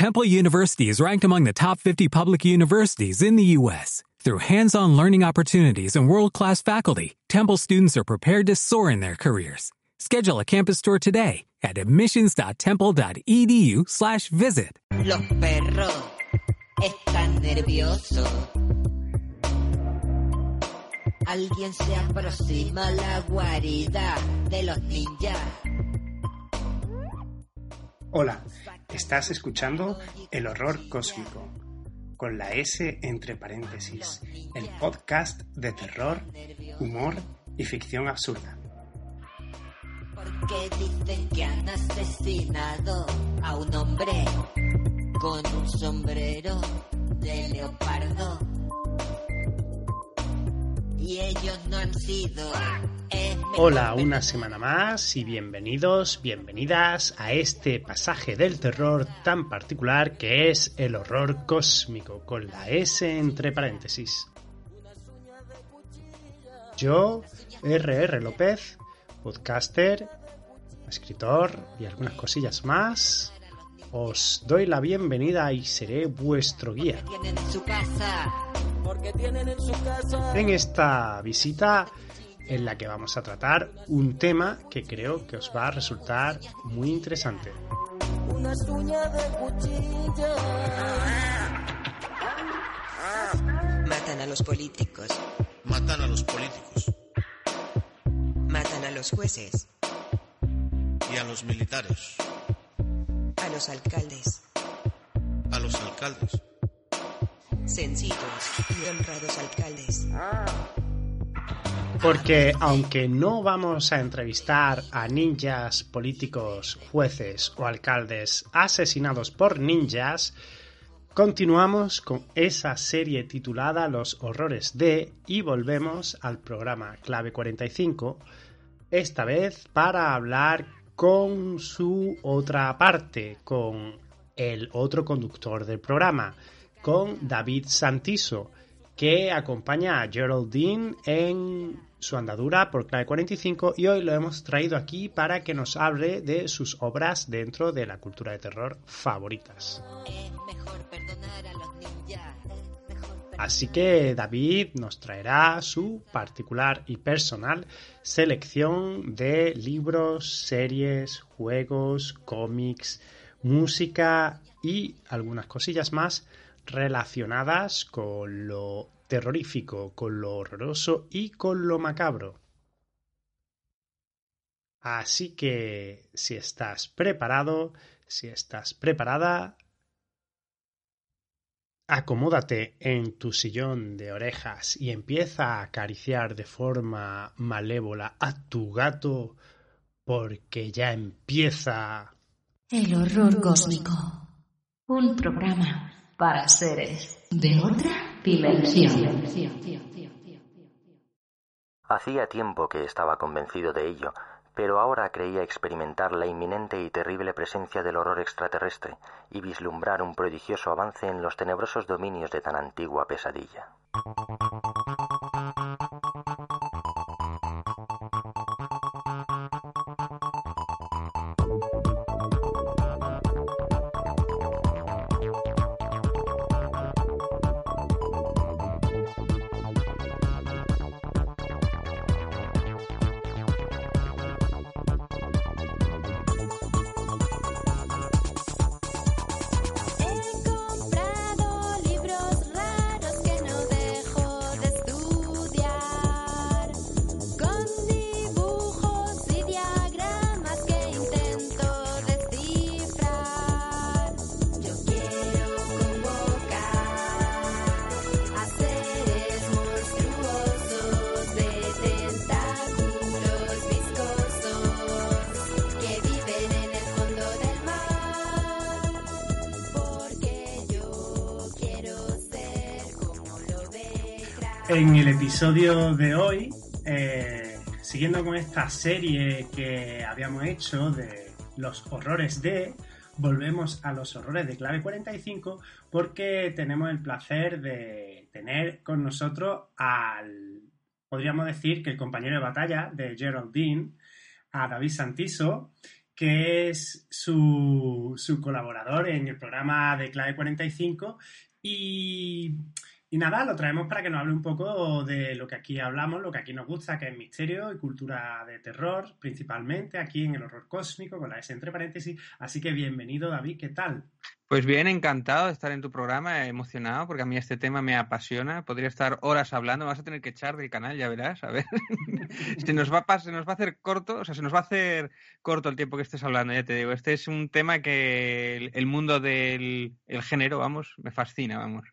Temple University is ranked among the top 50 public universities in the U.S. Through hands-on learning opportunities and world-class faculty, Temple students are prepared to soar in their careers. Schedule a campus tour today at admissions.temple.edu slash visit. Los perros están nerviosos. Alguien se aproxima a la guarida de los ninjas. Hola, estás escuchando El Horror Cósmico, con la S entre paréntesis, el podcast de terror, humor y ficción absurda. Porque dicen que han asesinado a un hombre con un sombrero de leopardo. Y ellos no han sido. Hola, una semana más y bienvenidos, bienvenidas a este pasaje del terror tan particular que es el horror cósmico, con la S entre paréntesis. Yo, R.R. López, podcaster, escritor y algunas cosillas más, os doy la bienvenida y seré vuestro guía. En esta visita en la que vamos a tratar un tema que creo que os va a resultar muy interesante. Matan a los políticos, Matan a los políticos. Matan a los jueces, y a los militares, a los alcaldes, a los alcaldes. sencillos y honrados alcaldes. Porque aunque no vamos a entrevistar a ninjas, políticos, jueces o alcaldes asesinados por ninjas, continuamos con esa serie titulada Los horrores de y volvemos al programa Clave 45, esta vez para hablar con su otra parte, con el otro conductor del programa, con David Santiso, que acompaña a Geraldine en su andadura por Clave 45 y hoy lo hemos traído aquí para que nos hable de sus obras dentro de la cultura de terror favoritas. Así que David nos traerá su particular y personal selección de libros, series, juegos, cómics, música y algunas cosillas más relacionadas con lo terrorífico, con lo horroroso y con lo macabro. Así que si estás preparado, si estás preparada, Acomódate en tu sillón de orejas y empieza a acariciar de forma malévola a tu gato porque ya empieza... El horror cósmico. Un programa para seres de otra dimensión. Hacía tiempo que estaba convencido de ello, pero ahora creía experimentar la inminente y terrible presencia del horror extraterrestre y vislumbrar un prodigioso avance en los tenebrosos dominios de tan antigua pesadilla. En el episodio de hoy, eh, siguiendo con esta serie que habíamos hecho de los horrores de, volvemos a los horrores de clave 45 porque tenemos el placer de tener con nosotros al, podríamos decir que el compañero de batalla de Geraldine, a David Santiso, que es su, su colaborador en el programa de Clave 45 y, y nada, lo traemos para que nos hable un poco de lo que aquí hablamos, lo que aquí nos gusta, que es misterio y cultura de terror, principalmente aquí en el horror cósmico, con la S entre paréntesis. Así que bienvenido, David, ¿qué tal? Pues bien, encantado de estar en tu programa, emocionado, porque a mí este tema me apasiona. Podría estar horas hablando, vas a tener que echar del canal, ya verás, a ver. se, nos va a, hacer corto, o sea, se nos va a hacer corto el tiempo que estés hablando, ya te digo. Este es un tema que el, mundo del el género, vamos, me fascina, vamos.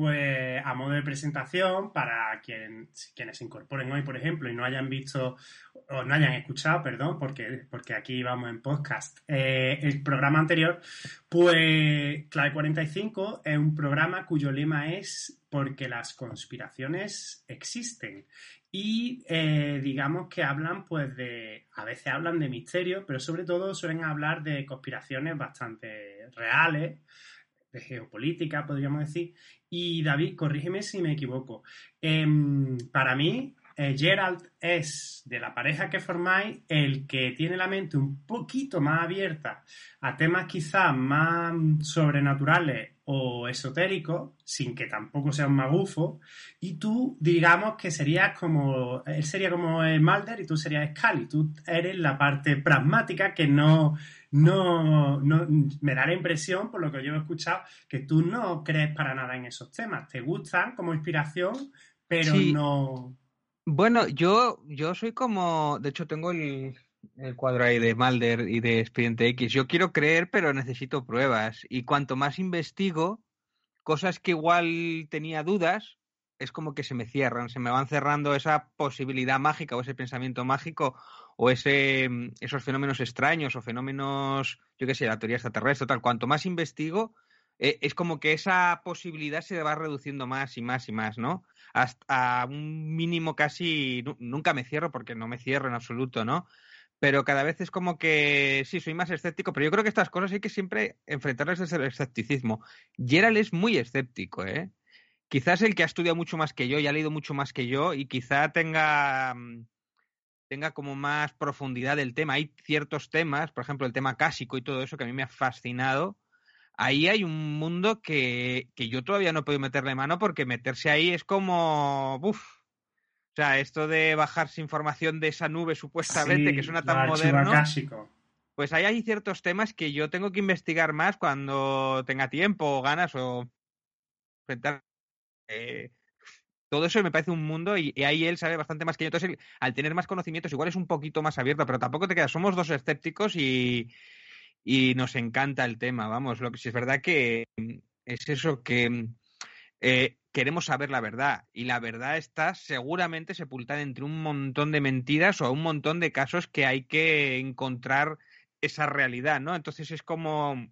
Pues a modo de presentación, para quien, quienes se incorporen hoy, por ejemplo, y no hayan visto o no hayan escuchado, perdón, porque, porque aquí vamos en podcast, eh, el programa anterior, pues Clave 45 es un programa cuyo lema es porque las conspiraciones existen. Y eh, digamos que hablan, pues, de. A veces hablan de misterio, pero sobre todo suelen hablar de conspiraciones bastante reales, de geopolítica, podríamos decir. Y David, corrígeme si me equivoco. Em, para mí, eh, Gerald es de la pareja que formáis el que tiene la mente un poquito más abierta a temas quizás más sobrenaturales o esotéricos, sin que tampoco sea un magufo, y tú, digamos que serías como, él sería como Mulder y tú serías Scully, tú eres la parte pragmática que no, no, no, me da la impresión, por lo que yo he escuchado, que tú no crees para nada en esos temas, te gustan como inspiración, pero Sí. no... Bueno, yo, yo soy como, de hecho tengo el, el cuadro ahí de Mulder y de Expediente X. Yo quiero creer, pero necesito pruebas. Y cuanto más investigo, cosas que igual tenía dudas, es como que se me cierran, se me van cerrando esa posibilidad mágica o ese pensamiento mágico o ese, mm, esos fenómenos extraños o fenómenos, yo qué sé, la teoría extraterrestre, tal. Cuanto más investigo, eh, es como que esa posibilidad se va reduciendo más y más y más, ¿no? Hasta un mínimo casi, nu- nunca me cierro porque no me cierro en absoluto, ¿no? Pero cada vez es como que sí, soy más escéptico, pero yo creo que estas cosas hay que siempre enfrentarlas desde el escepticismo. Gerald es muy escéptico, ¿eh? Quizás el que ha estudiado mucho más que yo y ha leído mucho más que yo y quizá tenga, mm, tenga como más profundidad del tema. Hay ciertos temas, por ejemplo, el tema cásico y todo eso que a mí me ha fascinado. Ahí hay un mundo que, que yo todavía no he podido meterle mano porque meterse ahí es como... Uf. O sea, esto de bajarse información de esa nube supuestamente Sí, que suena tan moderno. akáshicos. Pues ahí hay ciertos temas que yo tengo que investigar más cuando tenga tiempo o ganas o enfrentar. eh, todo eso me parece un mundo y, y ahí él sabe bastante más que yo. Entonces, él, al tener más conocimientos, igual es un poquito más abierto, pero tampoco te quedas. Somos dos escépticos y, y nos encanta el tema. Vamos, lo que sí es verdad que mm, es eso que mm, eh, queremos saber la verdad y la verdad está seguramente sepultada entre un montón de mentiras o un montón de casos que hay que encontrar esa realidad, ¿no? Entonces es como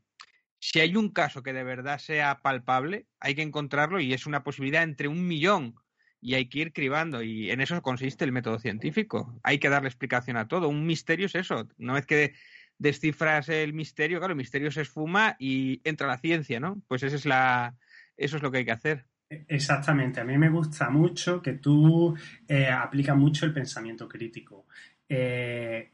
si hay un caso que de verdad sea palpable, hay que encontrarlo y es una posibilidad entre un millón y hay que ir cribando y en eso consiste el método científico. Hay que darle explicación a todo. Un misterio es eso. Una vez que descifras el misterio, claro, el misterio se esfuma y entra la ciencia, ¿no? Pues esa es la, eso es lo que hay que hacer. Exactamente, a mí me gusta mucho que tú eh, aplicas mucho el pensamiento crítico. Eh,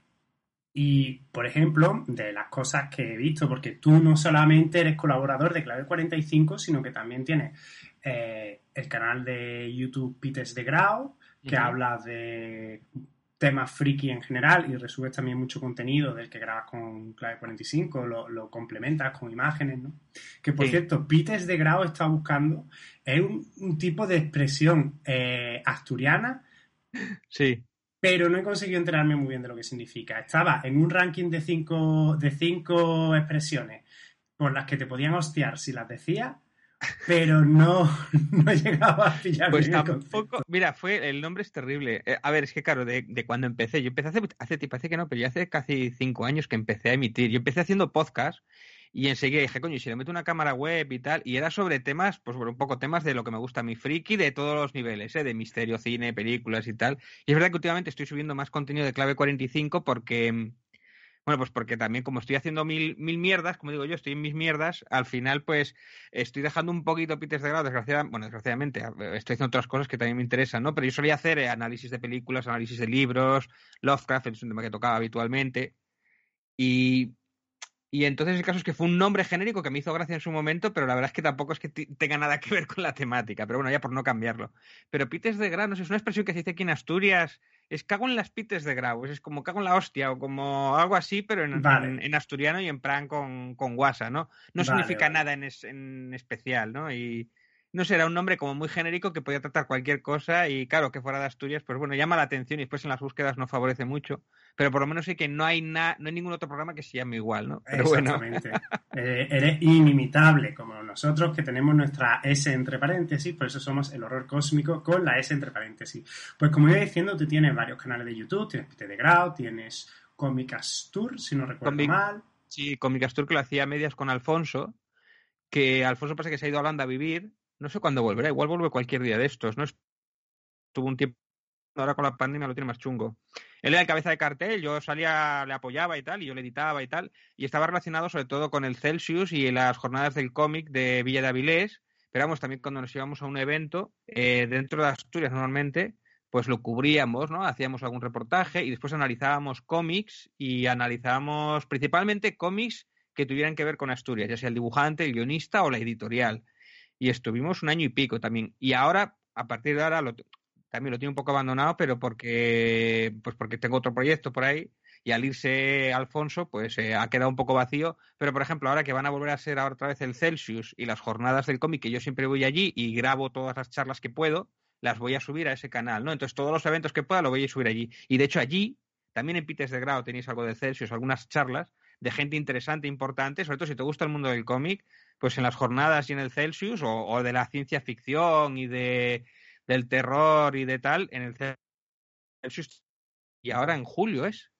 y, por ejemplo, de las cosas que he visto, porque tú no solamente eres colaborador de Clave 45, sino que también tienes eh, el canal de YouTube Pites de Grau, que habla de temas friki en general y resubes también mucho contenido del que grabas con Clave 45, lo, lo complementas con imágenes, ¿no? Que, por Sí. cierto, Pites de Grau está buscando, es un, un tipo de expresión eh, asturiana Sí. pero no he conseguido enterarme muy bien de lo que significa. Estaba en un ranking de cinco, de cinco expresiones por las que te podían hostiar si las decías, pero no, no llegaba a pillar Pues tampoco, mira, fue, el nombre es terrible. Eh, a ver, es que claro, de, de cuando empecé, yo empecé hace, hace hace que no, pero ya hace casi cinco años que empecé a emitir. Yo empecé haciendo podcast y enseguida dije, coño, si le meto una cámara web y tal, y era sobre temas, pues bueno, un poco temas de lo que me gusta a mi friki, de todos los niveles, ¿eh? de misterio, cine, películas y tal. Y es verdad que últimamente estoy subiendo más contenido de clave 45 porque, mm, bueno, pues porque también como estoy haciendo mil, mil mierdas, como digo yo, estoy en mis mierdas, al final pues estoy dejando un poquito Pites de grado, desgraciadamente, bueno, desgraciadamente, estoy haciendo otras cosas que también me interesan, ¿no? Pero yo solía hacer eh, análisis de películas, análisis de libros, Lovecraft es un tema que tocaba habitualmente. Y, y entonces el caso es que fue un nombre genérico que me hizo gracia en su momento, pero la verdad es que tampoco es que tenga nada que ver con la temática. Pero bueno, ya por no cambiarlo. Pero pites de grano, es una expresión que se dice aquí en Asturias. Es cago en las pites de grau, es como cago en la hostia o como algo así, pero en, Vale. en- en asturiano y en plan con, con guasa, ¿no? No Vale, significa vale. nada en, es- en especial, ¿no? Y no sé, era un nombre como muy genérico que podía tratar cualquier cosa y claro, que fuera de Asturias, pues bueno, llama la atención y después en las búsquedas no favorece mucho, pero por lo menos sé que no hay, na- no hay ningún otro programa que se llame igual, ¿no? Pero bueno, Exactamente. Eh, eres inimitable como nosotros que tenemos nuestra S entre paréntesis, por eso somos el horror cósmico con la S entre paréntesis. Pues como iba diciendo, tú tienes varios canales de YouTube, tienes Pite de Grau, tienes Cómicas Tour, si no recuerdo Comic- mal. sí, con Micastur que lo hacía a medias con Alfonso, que Alfonso pasa que se ha ido a Holanda a vivir, no sé cuándo volverá, igual vuelve cualquier día de estos, ¿no? Estuvo un tiempo, ahora con la pandemia lo tiene más chungo. Él era el cabeza de cartel, yo salía, le apoyaba y tal, y yo le editaba y tal, y estaba relacionado sobre todo con el Celsius y las jornadas del cómic de Villa de Avilés, pero vamos, también cuando nos íbamos a un evento, eh, dentro de Asturias normalmente, pues lo cubríamos, ¿no? Hacíamos algún reportaje y después analizábamos cómics y analizábamos principalmente cómics que tuvieran que ver con Asturias, ya sea el dibujante, el guionista o la editorial. Y estuvimos un año y pico también. Y ahora, a partir de ahora, lo, también lo tengo un poco abandonado, pero porque, pues porque tengo otro proyecto por ahí. Y al irse Alfonso, pues eh, ha quedado un poco vacío. Pero, por ejemplo, ahora que van a volver a ser ahora otra vez el Celsius y las jornadas del cómic, que yo siempre voy allí y grabo todas las charlas que puedo, las voy a subir a ese canal, ¿no? Entonces, todos los eventos que pueda lo voy a subir allí. Y de hecho, allí, también en Pites de Grado tenéis algo de Celsius, algunas charlas de gente interesante, importante, sobre todo si te gusta el mundo del cómic, pues en las jornadas y en el Celsius, o, de la ciencia ficción y de del terror y de tal, en el Celsius. Y ahora en julio es.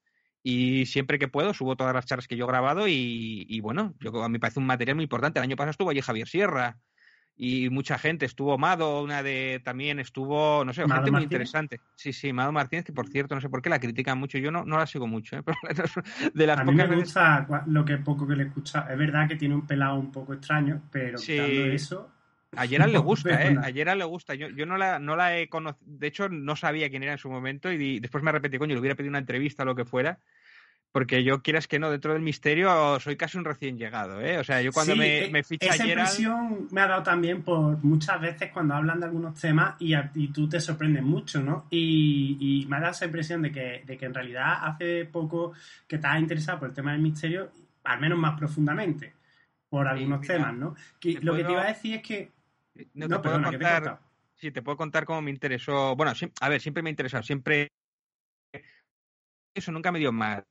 Y siempre que puedo subo todas las charlas que yo he grabado y, y bueno, yo, a mí me parece un material muy importante. El año pasado estuvo allí Javier Sierra y mucha gente. Estuvo Mado, una de también estuvo, no sé, Mado gente muy interesante. Sí, sí, Mado Martínez, que por cierto, no sé por qué la critican mucho. Yo no, no la sigo mucho, ¿eh? pero de las A mí me pocas veces- gusta lo que poco que le he escuchado. Es verdad que tiene un pelado un poco extraño, pero Sí. quitando eso... A le gusta, ¿eh? A le gusta. Yo, yo no la, no la he conocido. De hecho, no sabía quién era en su momento y después me arrepentí, coño, le hubiera pedido una entrevista o lo que fuera. Porque yo, quieras que no, dentro del misterio soy casi un recién llegado, ¿eh? O sea, yo cuando Sí, me, e- me ficha esa Gerald... impresión me ha dado también por muchas veces cuando hablan de algunos temas y, a- y tú te sorprendes mucho, ¿no? Y, y me ha dado esa impresión de que, de que en realidad hace poco que te has interesado por el tema del misterio, al menos más profundamente, por algunos mira, temas, ¿no? Que, lo que te iba a decir es que... No, No, te puedo perdona, que te he contar... Sí, te puedo contar cómo me interesó... Bueno, a ver, siempre me ha interesado, siempre... Eso nunca me dio más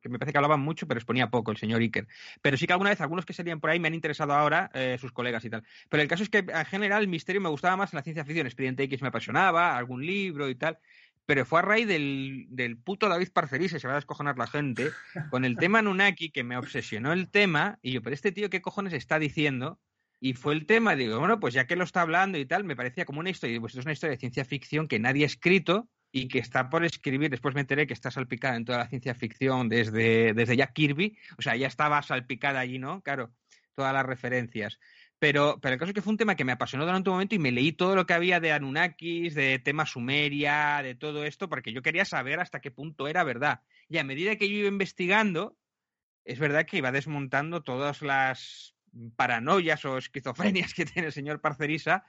que me parece que hablaban mucho, pero exponía poco el señor Iker. Pero sí que alguna vez algunos que salían por ahí me han interesado ahora, eh, sus colegas y tal. Pero el caso es que en general el misterio me gustaba más en la ciencia ficción. Expediente X me apasionaba, algún libro y tal. Pero fue a raíz del, del puto David Parcerisa, se va a descojonar la gente, con el tema Nunaki, que me obsesionó el tema, y yo, pero este tío, ¿qué cojones está diciendo? Y fue el tema, digo, bueno, pues ya que lo está hablando y tal, me parecía como una historia, pues esto es una historia de ciencia ficción que nadie ha escrito y que está por escribir. Después me enteré que está salpicada en toda la ciencia ficción desde, desde Jack Kirby, o sea, ya estaba salpicada allí, ¿no? Claro, todas las referencias. Pero, pero el caso es que fue un tema que me apasionó durante un momento y me leí todo lo que había de Anunnakis, de tema Sumeria, de todo esto, porque yo quería saber hasta qué punto era verdad. Y a medida que yo iba investigando, es verdad que iba desmontando todas las paranoias o esquizofrenias que tiene el señor Parcerisa,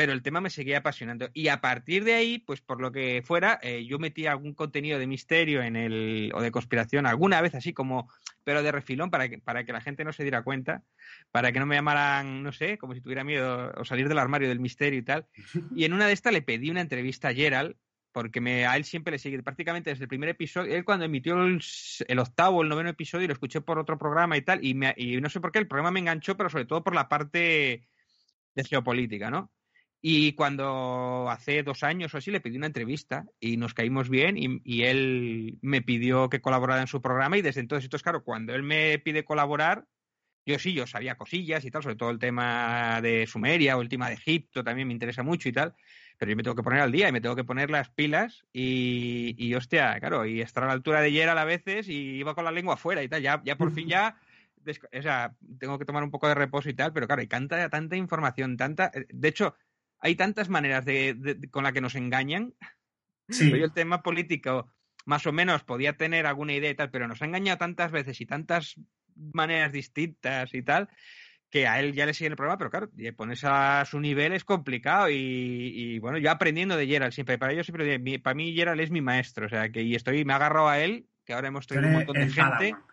pero el tema me seguía apasionando. Y a partir de ahí, pues por lo que fuera, eh, yo metí algún contenido de misterio en el, o de conspiración alguna vez así como, pero de refilón para que, para que la gente no se diera cuenta, para que no me llamaran, no sé, como si tuviera miedo o salir del armario del misterio y tal. Y en una de estas le pedí una entrevista a Gerald, porque me, a él siempre le sigue prácticamente desde el primer episodio. Él cuando emitió el, el octavo o el noveno episodio lo escuché por otro programa y tal, y, me, y no sé por qué el programa me enganchó, pero sobre todo por la parte de geopolítica, ¿no? Y cuando hace dos años o así le pedí una entrevista y nos caímos bien y, y, él me pidió que colaborara en su programa y desde entonces, entonces, claro, cuando él me pide colaborar, yo sí, yo sabía cosillas y tal, sobre todo el tema de Sumeria o el tema de Egipto también me interesa mucho y tal, pero yo me tengo que poner al día y me tengo que poner las pilas y, y hostia, claro, y estar a la altura de Gerald a veces y iba con la lengua afuera y tal, ya, ya por fin ya o sea, tengo que tomar un poco de reposo y tal, pero claro, hay tanta, tanta información, tanta. De hecho, hay tantas maneras de, de, de con la que nos engañan. Sí. Pero el tema político más o menos podía tener alguna idea y tal, pero nos ha engañado tantas veces y tantas maneras distintas y tal, que a él ya le sigue el programa, pero claro, ponerse a su nivel es complicado y, y, bueno, yo aprendiendo de Gerald siempre, para ello siempre, para mí Gerald es mi maestro, o sea, que y estoy, me agarrado a él, que ahora hemos traído un montón de gente, Padawan.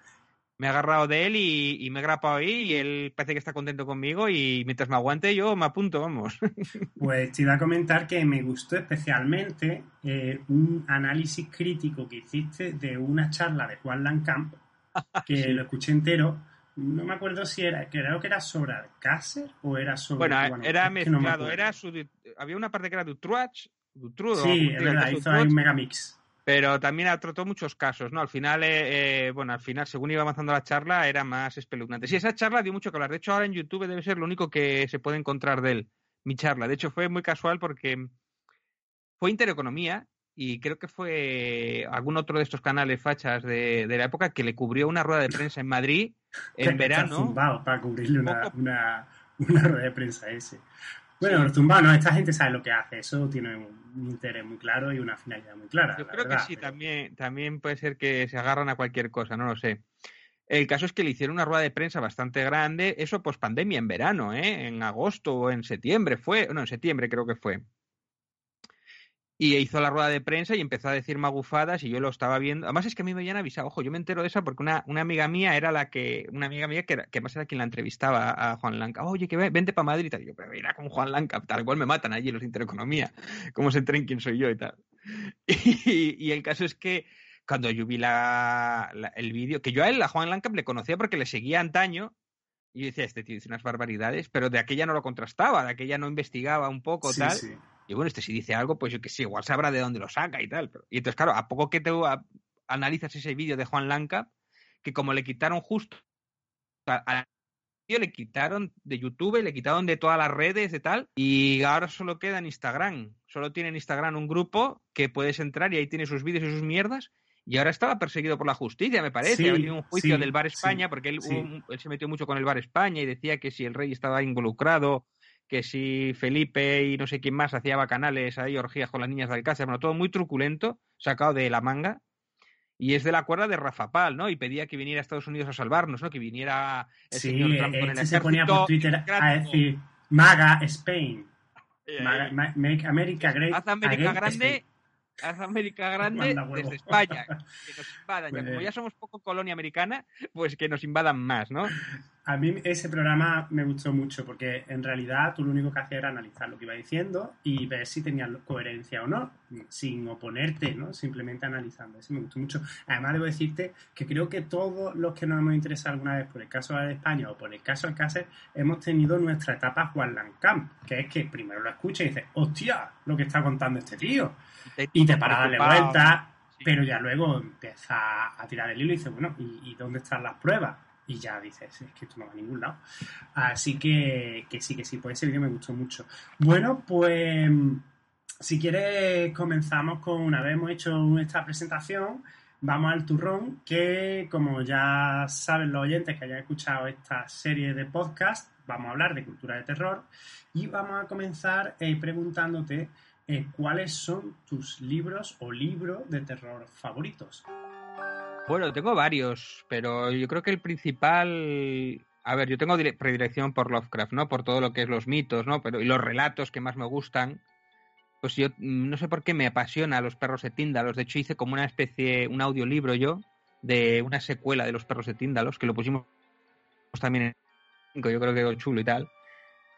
Me he agarrado de él y, y me he grapado ahí y él parece que está contento conmigo y mientras me aguante yo me apunto, vamos. Pues te iba a comentar que me gustó especialmente eh, un análisis crítico que hiciste de una charla de Juan Lancamp, que lo escuché entero. No me acuerdo si era, creo que era sobre Alcácer o era sobre. Bueno, era es que no me mezclado, era su, había una parte que era Dutruach, Dutrudo, Sí, es verdad, hizo ahí un megamix. Pero también ha tratado muchos casos, ¿no? Al final, eh, eh, bueno, al final, según iba avanzando la charla, era más espeluznante. Sí, esa charla dio mucho que hablar. De hecho, ahora en YouTube debe ser lo único que se puede encontrar de él, mi charla. De hecho, fue muy casual porque fue Intereconomía y creo que fue algún otro de estos canales fachas de, de la época que le cubrió una rueda de prensa en Madrid en verano. para cubrirle una, Poco- una, una rueda de prensa ese. Bueno, zumbado no, esta gente sabe lo que hace, eso tiene un interés muy claro y una finalidad muy clara. Yo creo verdad, que sí, pero- también, también puede ser que se agarran a cualquier cosa, no lo sé. El caso es que le hicieron una rueda de prensa bastante grande, eso post pandemia en verano, ¿eh? en agosto o en septiembre fue, no, en septiembre creo que fue. Y hizo la rueda de prensa y empezó a decir magufadas y yo lo estaba viendo. Además es que a mí me habían avisado, ojo, yo me entero de esa porque una, una amiga mía era la que, una amiga mía que, era, que más era quien la entrevistaba a Juan Lanca. Oye, que ve- vente para Madrid y tal. Y yo, pero mira con Juan Lanca, tal cual me matan allí los de Intereconomía. ¿Cómo se enteren quién soy yo y tal? Y, y el caso es que cuando yo vi la, la- el vídeo, que yo a él, a Juan Lancap, le conocía porque le seguía antaño, y yo decía, este tío dice unas barbaridades, pero de aquella no lo contrastaba, de aquella no investigaba un poco, Sí, tal. sí. Y bueno, este si dice algo, pues yo que sé, igual sabrá de dónde lo saca y tal. pero- Y entonces, claro, a poco que te a- analizas ese vídeo de Juan Lancap, que como le quitaron justo a- al vídeo le quitaron de YouTube, le quitaron de todas las redes y tal, y ahora solo queda en Instagram. Solo tiene en Instagram un grupo que puedes entrar y ahí tiene sus vídeos y sus mierdas. Y ahora estaba perseguido por la justicia, me parece. Sí, ha un juicio sí, del Bar sí, España, porque él, un- él se metió mucho con el Bar España y decía que si el rey estaba involucrado, que si Felipe y no sé quién más hacía bacanales ahí, orgías con las niñas de Alcácer, bueno, todo muy truculento, sacado de la manga. Y es de la cuerda de Rafa Pal, ¿no? Y pedía que viniera a Estados Unidos a salvarnos, ¿no? Que viniera el Sí, señor Trump con el este se ponía por ejército Twitter a decir MAGA Spain. Eh, Maga- ma- make America Great. Haz América grande, haz América grande desde España. Que nos invadan. Ya, como ya somos poco colonia americana, pues que nos invadan más, ¿no? A mí ese programa me gustó mucho porque en realidad tú lo único que hacías era analizar lo que iba diciendo y ver si tenía coherencia o no, sin oponerte, ¿no? Simplemente analizando. Eso me gustó mucho. Además, debo decirte que creo que todos los que nos hemos interesado alguna vez por el caso de España o por el caso Alcácer hemos tenido nuestra etapa Juan Lancamp, que es que primero lo escuchas y dices, hostia, lo que está contando este tío. Y te para a darle vueltas, Sí. pero ya luego empieza a tirar el hilo y dice, bueno, ¿y, y dónde están las pruebas? Y ya dices, es que esto no va a ningún lado. Así que, que sí, que sí, pues ese vídeo me gustó mucho. Bueno, pues si quieres comenzamos con, una vez hemos hecho esta presentación, vamos al turrón, que como ya saben los oyentes que hayan escuchado esta serie de podcast, vamos a hablar de cultura de terror y vamos a comenzar eh, preguntándote eh, cuáles son tus libros o libros de terror favoritos. Bueno, tengo varios, pero yo creo que el principal. A ver, yo tengo predilección por Lovecraft, ¿no? Por todo lo que es los mitos, ¿no? Pero, y los relatos que más me gustan. Pues yo mm, no sé por qué me apasiona Los perros de Tíndalos. De hecho, hice como una especie, un audiolibro yo, de una secuela de Los perros de Tíndalos, que lo pusimos también en yo creo que quedó chulo y tal.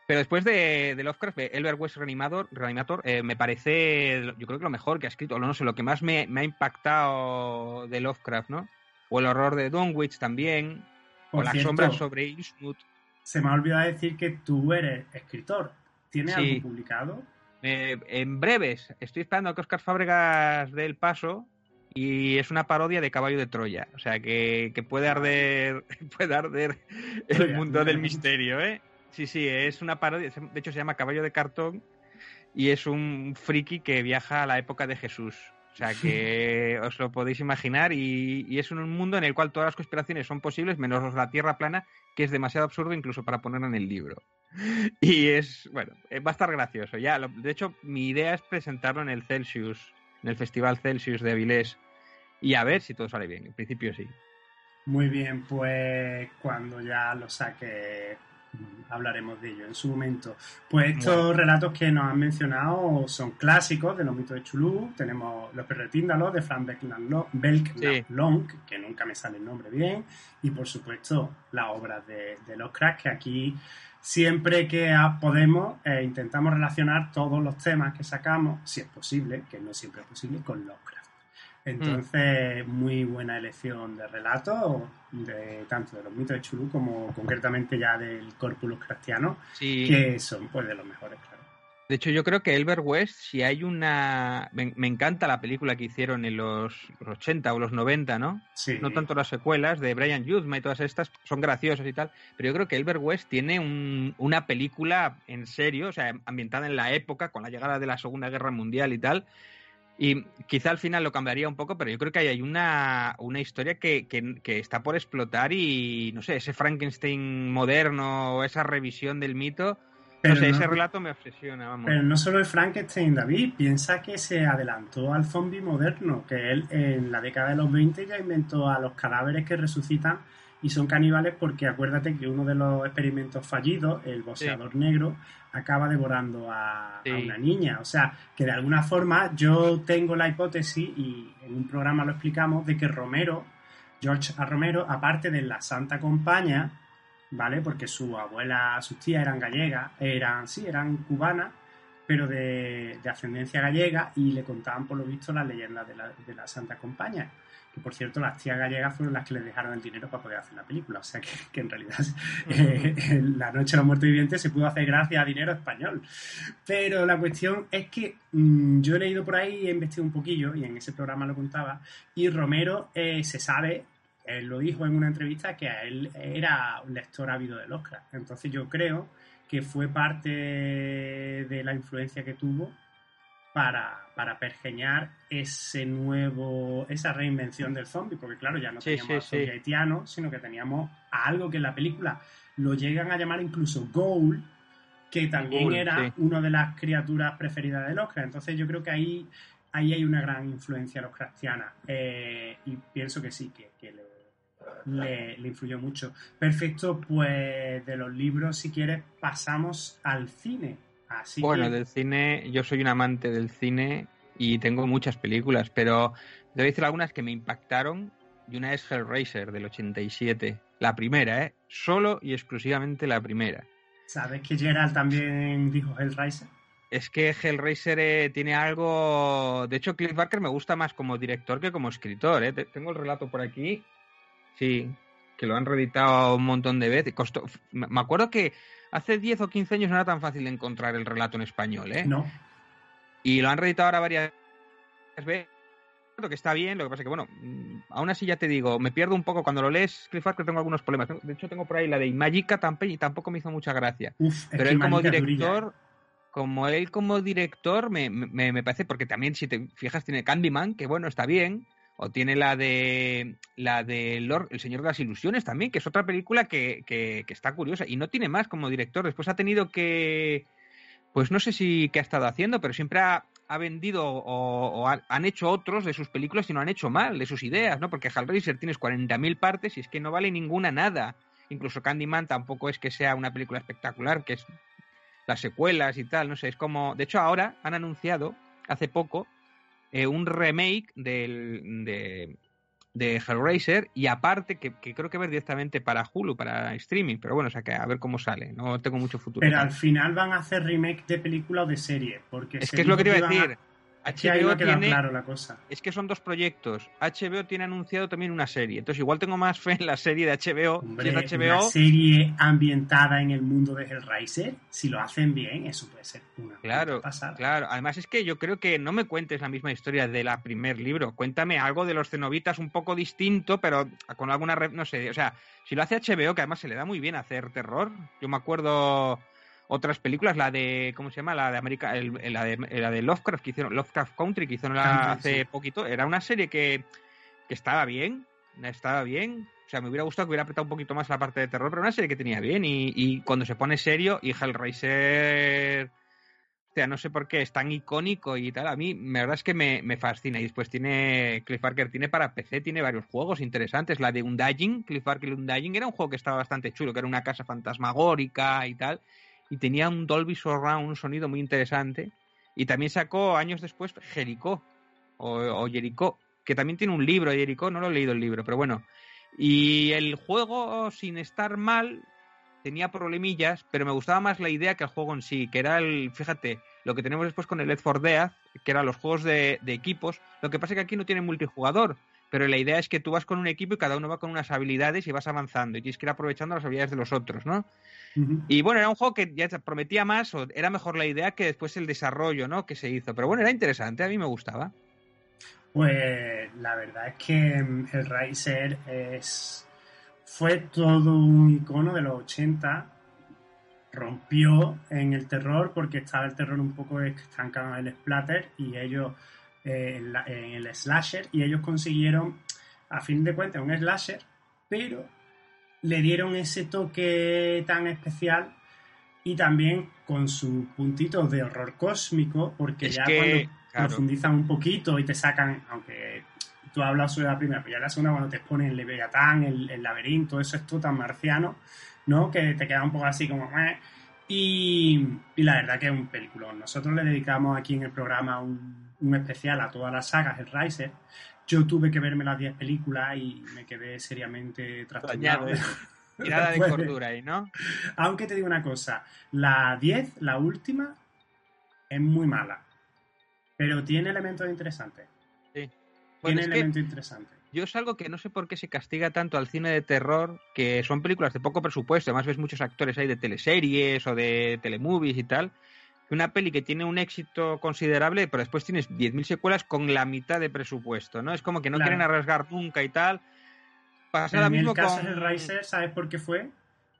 Pero después de, de Lovecraft, Elbert West Reanimador, Reanimator, eh, me parece, yo creo que lo mejor que ha escrito, o no sé, lo que más me, me ha impactado de Lovecraft, ¿no? O el horror de Dunwich también, Por o las sombras sobre Innsmouth. Se me ha olvidado decir que tú eres escritor. ¿Tienes Sí. algo publicado? Eh, en breves, estoy esperando a que Oscar Fábregas dé el paso y es una parodia de Caballo de Troya. O sea, que, que puede arder, puede arder el mundo del misterio, ¿eh? Sí, sí, es una parodia, de hecho se llama Caballo de Cartón y es un friki que viaja a la época de Jesús. O sea que os lo podéis imaginar y, y es un mundo en el cual todas las conspiraciones son posibles menos la Tierra plana, que es demasiado absurdo incluso para ponerlo en el libro. Y es, bueno, eh, va a estar gracioso. Ya, lo- de hecho, mi idea es presentarlo en el Celsius, en el Festival Celsius de Avilés, y a ver si todo sale bien. En principio sí. Muy bien, pues cuando ya lo saque hablaremos de ello en su momento. Pues estos Bueno. relatos que nos han mencionado son clásicos de los mitos de Chulú. Tenemos Los perretíndalos de Frank Belknap Sí. Long, que nunca me sale el nombre bien. Y por supuesto, las obras de, de los cracks, que aquí siempre que podemos eh, intentamos relacionar todos los temas que sacamos, si es posible, que no siempre es posible, con Lovecraft. Entonces, muy buena elección de relatos, de, tanto de los mitos de Chulú como concretamente ya del corpus Lovecraftiano, Sí. que son pues de los mejores, claro. De hecho, yo creo que Elbert West, si hay una... Me, me encanta la película que hicieron en los, los 80 o los 90, ¿no? Sí. No tanto las secuelas de Brian Youthma y todas estas, son graciosas y tal, pero yo creo que Elbert West tiene un- una película en serio, o sea, ambientada en la época, con la llegada de la Segunda Guerra Mundial y tal, y quizá al final lo cambiaría un poco, pero yo creo que hay una, una historia que, que- que está por explotar y, no sé, ese Frankenstein moderno, esa revisión del mito, Pero no sé, no- ese relato me obsesiona, vamos. Pero no solo el Frankenstein, David, piensa que se adelantó al zombie moderno, que él en la década de los 20 ya inventó a los cadáveres que resucitan y son caníbales porque acuérdate que uno de los experimentos fallidos, el boxeador negro, acaba devorando a, una niña. O sea, que de alguna forma yo tengo la hipótesis, y en un programa lo explicamos, de que Romero, George A. Romero, aparte de la Santa Compañía, ¿vale? Porque su abuela, sus tías eran gallegas, eran, sí, eran cubanas, pero de, de ascendencia gallega y le contaban por lo visto las leyendas de la, de la Santa Compañía. Que por cierto, las tías gallegas fueron las que les dejaron el dinero para poder hacer la película. O sea que, que en realidad eh, en La Noche de los Muertos Vivientes se pudo hacer gracias a dinero español. Pero la cuestión es que mm, yo he leído por ahí, he investigado un poquillo y en ese programa lo contaba. Y Romero eh, se sabe, él lo dijo en una entrevista, que a él era un lector ávido del Oscar. Entonces yo creo que fue parte de la influencia que tuvo para, para pergeñar ese nuevo, esa reinvención del zombie, porque claro, ya no Sí, teníamos sí, al zombie sí. haitiano, sino que teníamos a algo que en la película lo llegan a llamar incluso Ghoul, que también era una de las criaturas preferidas del Oscar. Entonces yo creo que ahí, ahí hay una gran influencia Lovecraftiana eh, y pienso que sí, que, que le, le- le influyó mucho. Perfecto, pues de los libros, si quieres, pasamos al cine. Así Bueno, que, del cine, yo soy un amante del cine y tengo muchas películas, pero debo decir algunas que me impactaron y una es Hellraiser del 87. La primera, ¿eh? Solo y exclusivamente la primera. ¿sabes que Gerald también dijo Hellraiser? Es que Hellraiser eh, tiene algo... De hecho, Cliff Barker me gusta más como director que como escritor, ¿eh? Te- Tengo el relato por aquí. Sí, que lo han reeditado un montón de veces. Costó... Me acuerdo que hace 10 o 15 años no era tan fácil de encontrar el relato en español, ¿eh? No. Y lo han reeditado ahora varias veces. Lo que está bien, lo que pasa que, bueno, mm, aún así ya te digo, me pierdo un poco cuando lo lees, Cliff Barker, tengo algunos problemas. De hecho, tengo por ahí la de Magica y tampoco me hizo mucha gracia. Uf, es Pero que él como es director, como él como director, me, me, me parece, porque también si te fijas tiene Candyman, que bueno, está bien, o tiene la de la de Lord- El Señor de las Ilusiones también, que es otra película que, que, está curiosa, y no tiene más como director, después ha tenido que, pues no sé si qué ha estado haciendo, pero siempre ha, ha vendido o, o ha- han hecho otros de sus películas y no han hecho mal de sus ideas, ¿no? Porque Hellraiser tienes 40.000 partes y es que no vale ninguna nada. Incluso Candyman tampoco es que sea una película espectacular, que es las secuelas y tal, no sé, es como... De hecho, ahora han anunciado, hace poco, eh, un remake del, de, de Hellraiser y aparte, que, que creo que ver directamente para Hulu, para streaming, pero bueno, o sea que a ver cómo sale, no tengo mucho futuro. Pero al final van a hacer remake de película o de serie. Porque es que es lo que te iba a decir. Que ahí no HBO tiene, claro la cosa. es que son dos proyectos. HBO tiene anunciado también una serie. Entonces igual tengo más fe en la serie de HBO. Hombre, si es una serie ambientada en el mundo de Hellraiser, si lo hacen bien, eso puede ser una Claro, pasada. claro. Además es que yo creo que no me cuentes la misma historia de la primer libro. Cuéntame algo de los cenobitas un poco distinto, pero con alguna... No sé, o sea, si lo hace HBO, que además se le da muy bien hacer terror. Yo me acuerdo otras películas, la de... ¿Cómo se llama? La de América... el- la, de, la de Lovecraft, que hicieron... Lovecraft Country, que hicieron la- hace sí. poquito. Era una serie que, que estaba bien. Estaba bien. O sea, me hubiera gustado que hubiera apretado un poquito más la parte de terror, pero una serie que tenía bien. Y, y cuando se pone serio, y Hellraiser O sea, no sé por qué es tan icónico y tal. A mí, la verdad es que me, me fascina. Y después tiene, Cliff Parker tiene para PC, tiene varios juegos interesantes. La de Undying, Cliff Parker Undying, era un juego que estaba bastante chulo, que era una casa fantasmagórica y tal. Y tenía un Dolby Surround, un sonido muy interesante. Y también sacó años después Jericho, o, o Jericho, que también tiene un libro, Jericho, no lo he leído el libro, pero bueno. Y el juego, sin estar mal, tenía problemillas, pero me gustaba más la idea que el juego en sí, que era el, fíjate, lo que tenemos después con el Left 4 Dead, que eran los juegos de, de equipos. Lo que pasa es que aquí no tiene multijugador, pero la idea es que tú vas con un equipo y cada uno va con unas habilidades y vas avanzando y tienes que ir aprovechando las habilidades de los otros, ¿no? Y bueno, era un juego que ya prometía más, o era mejor la idea que después el desarrollo, ¿no? Que se hizo. Pero bueno, era interesante, a mí me gustaba. Pues la verdad es que mm, el Riser es fue todo un icono de los 80. Rompió en el terror porque estaba el terror un poco estancado en el splatter y ellos eh, en, la- en el slasher y ellos consiguieron a fin de cuentas un slasher, pero le dieron ese toque tan especial y también con sus puntitos de horror cósmico porque Es ya que, cuando claro. profundizan un poquito y te sacan, aunque tú hablas sobre la primera, pero ya la segunda cuando te exponen el Leviatán, el, el laberinto, eso es todo tan marciano, ¿no? Que te queda un poco así como... "Meh". Y, y la verdad que es un peliculón. Nosotros le dedicamos aquí en el programa un, un especial a todas las sagas, el Riser. Yo tuve que verme las 10 películas y me quedé seriamente trastornado. Nada de cordura ahí, ¿no? Aunque te digo una cosa, la 10, la última, es muy mala. Pero tiene elementos interesantes. Sí. Bueno, tiene elementos interesantes. Yo es algo que no sé por qué se castiga tanto al cine de terror, que son películas de poco presupuesto, además ves muchos actores ahí de teleseries o de telemovies y tal. Una peli que tiene un éxito considerable, pero después tienes 10.000 secuelas con la mitad de presupuesto, ¿no? Es como que no Claro. quieren arriesgar nunca y tal. Pasa en mismo el caso con... del Riser, ¿sabes por qué fue?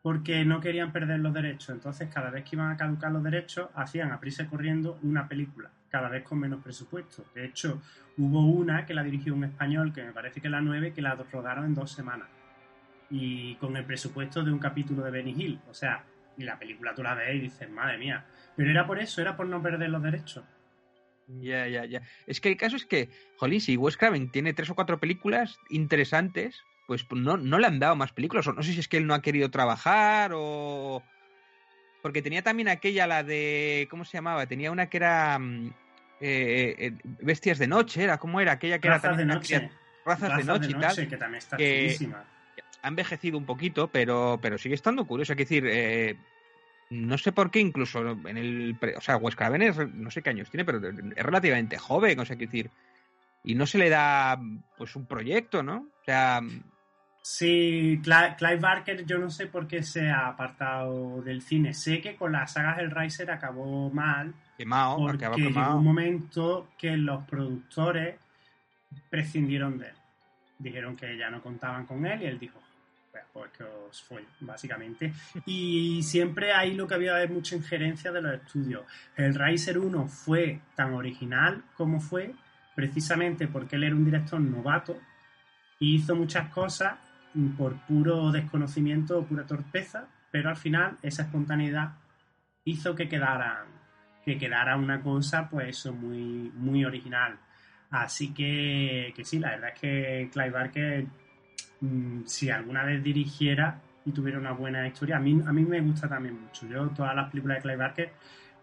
Porque no querían perder los derechos. Entonces, cada vez que iban a caducar los derechos, hacían a prisa corriendo una película, cada vez con menos presupuesto. De hecho, hubo una que la dirigió un español, que me parece que la 9, que la rodaron en dos semanas. Y con el presupuesto de un capítulo de Benny Hill. O sea, y la película tú la ves y dices, madre mía. Pero era por eso, era por no perder los derechos. Ya, ya, ya. Es que el caso es que, jolín, si Wes Craven tiene tres o cuatro películas interesantes, pues no, no le han dado más películas. O no sé si es que él no ha querido trabajar o... Porque tenía también aquella, la de... ¿Cómo se llamaba? Tenía una que era... mm, eh, eh, Bestias de Noche, era ¿cómo era? Aquella que Razas era de también una noche. Razas, de Noche y tal. que también está ha envejecido un poquito, pero, pero sigue estando curioso. Hay que decir, eh, no sé por qué, incluso en el. O sea, Wes Craven es, no sé qué años tiene, pero es relativamente joven, o sea, que decir. Y no se le da, pues, un proyecto, ¿no? O sea, Sí, Cla- Clive Barker, yo no sé por qué se ha apartado del cine. Sé que con las sagas Hellraiser acabó mal, quemado, porque acaba llegó quemado. un momento que los productores prescindieron de él. Dijeron que ya no contaban con él y él dijo, "Pues, os fue, básicamente. Y siempre ahí lo que había es mucha injerencia de los estudios. El Riser 1 fue tan original como fue, precisamente porque él era un director novato y hizo muchas cosas por puro desconocimiento o pura torpeza, pero al final esa espontaneidad hizo que quedara, que quedara una cosa, pues muy, muy original. Así que, que sí, la verdad es que Clive Barker, mm, si alguna vez dirigiera y tuviera una buena historia, a mí, a mí me gusta también mucho. Yo todas las películas de Clive Barker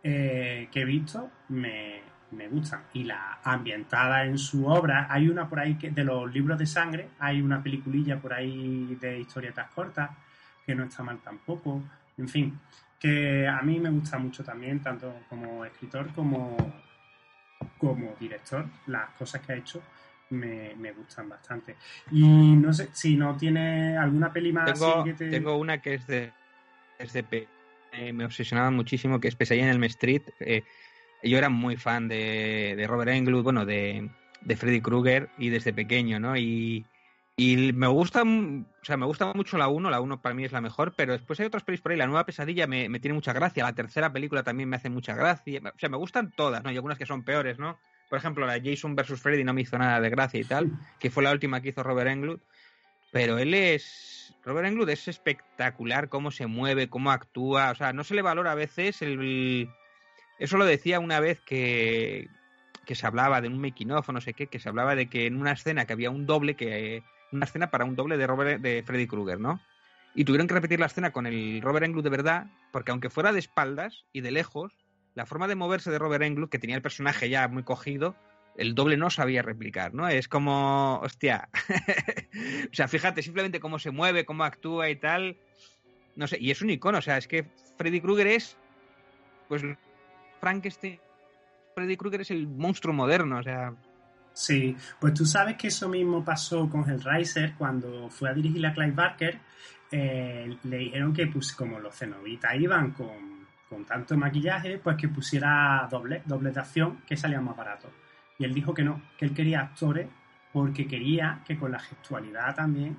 eh, que he visto me, me gustan. Y la ambientada en su obra, hay una por ahí que de los libros de sangre, hay una peliculilla por ahí de historietas cortas, que no está mal tampoco. En fin, que a mí me gusta mucho también, tanto como escritor como, como director. Las cosas que ha hecho me, me gustan bastante. Y no sé, si no tiene alguna peli más Tengo, así que te... tengo una que es de, es de eh, me obsesionaba muchísimo, que es Pesadilla en el Street. Eh, yo era muy fan de, de Robert Englund, bueno, de, de Freddy Krueger y desde pequeño, ¿no? Y, y me gusta, o sea, me gusta mucho la 1, la 1 para mí es la mejor, pero después hay otras pelis por ahí, la nueva Pesadilla me, me tiene mucha gracia, la tercera película también me hace mucha gracia, o sea, me gustan todas, ¿no? Y algunas que son peores, ¿no? Por ejemplo, la Jason vs. Freddy no me hizo nada de gracia y tal, que fue la última que hizo Robert Englund, pero él es. Robert Englund es espectacular cómo se mueve, cómo actúa. O sea, no se le valora a veces el. Eso lo decía una vez que, que se hablaba de un making of o no sé qué, que se hablaba de que en una escena que había un doble, que una escena para un doble de Robert, de Freddy Krueger, ¿no? Y tuvieron que repetir la escena con el Robert Englund de verdad, porque aunque fuera de espaldas y de lejos, la forma de moverse de Robert Englund, que tenía el personaje ya muy cogido, el doble no sabía replicar, ¿no? Es como, hostia, o sea, fíjate simplemente cómo se mueve, cómo actúa y tal, no sé, y es un icono, o sea, es que Freddy Krueger es, pues, Frankenstein, Freddy Krueger es el monstruo moderno, o sea, Sí, pues tú sabes que eso mismo pasó con Hellraiser cuando fue a dirigir a Clive Barker. eh, le dijeron que, pues, como los cenobitas iban con, con tanto maquillaje, pues que pusiera doble, doble de acción que salían más baratos. Y él dijo que no, que él quería actores porque quería que con la gestualidad también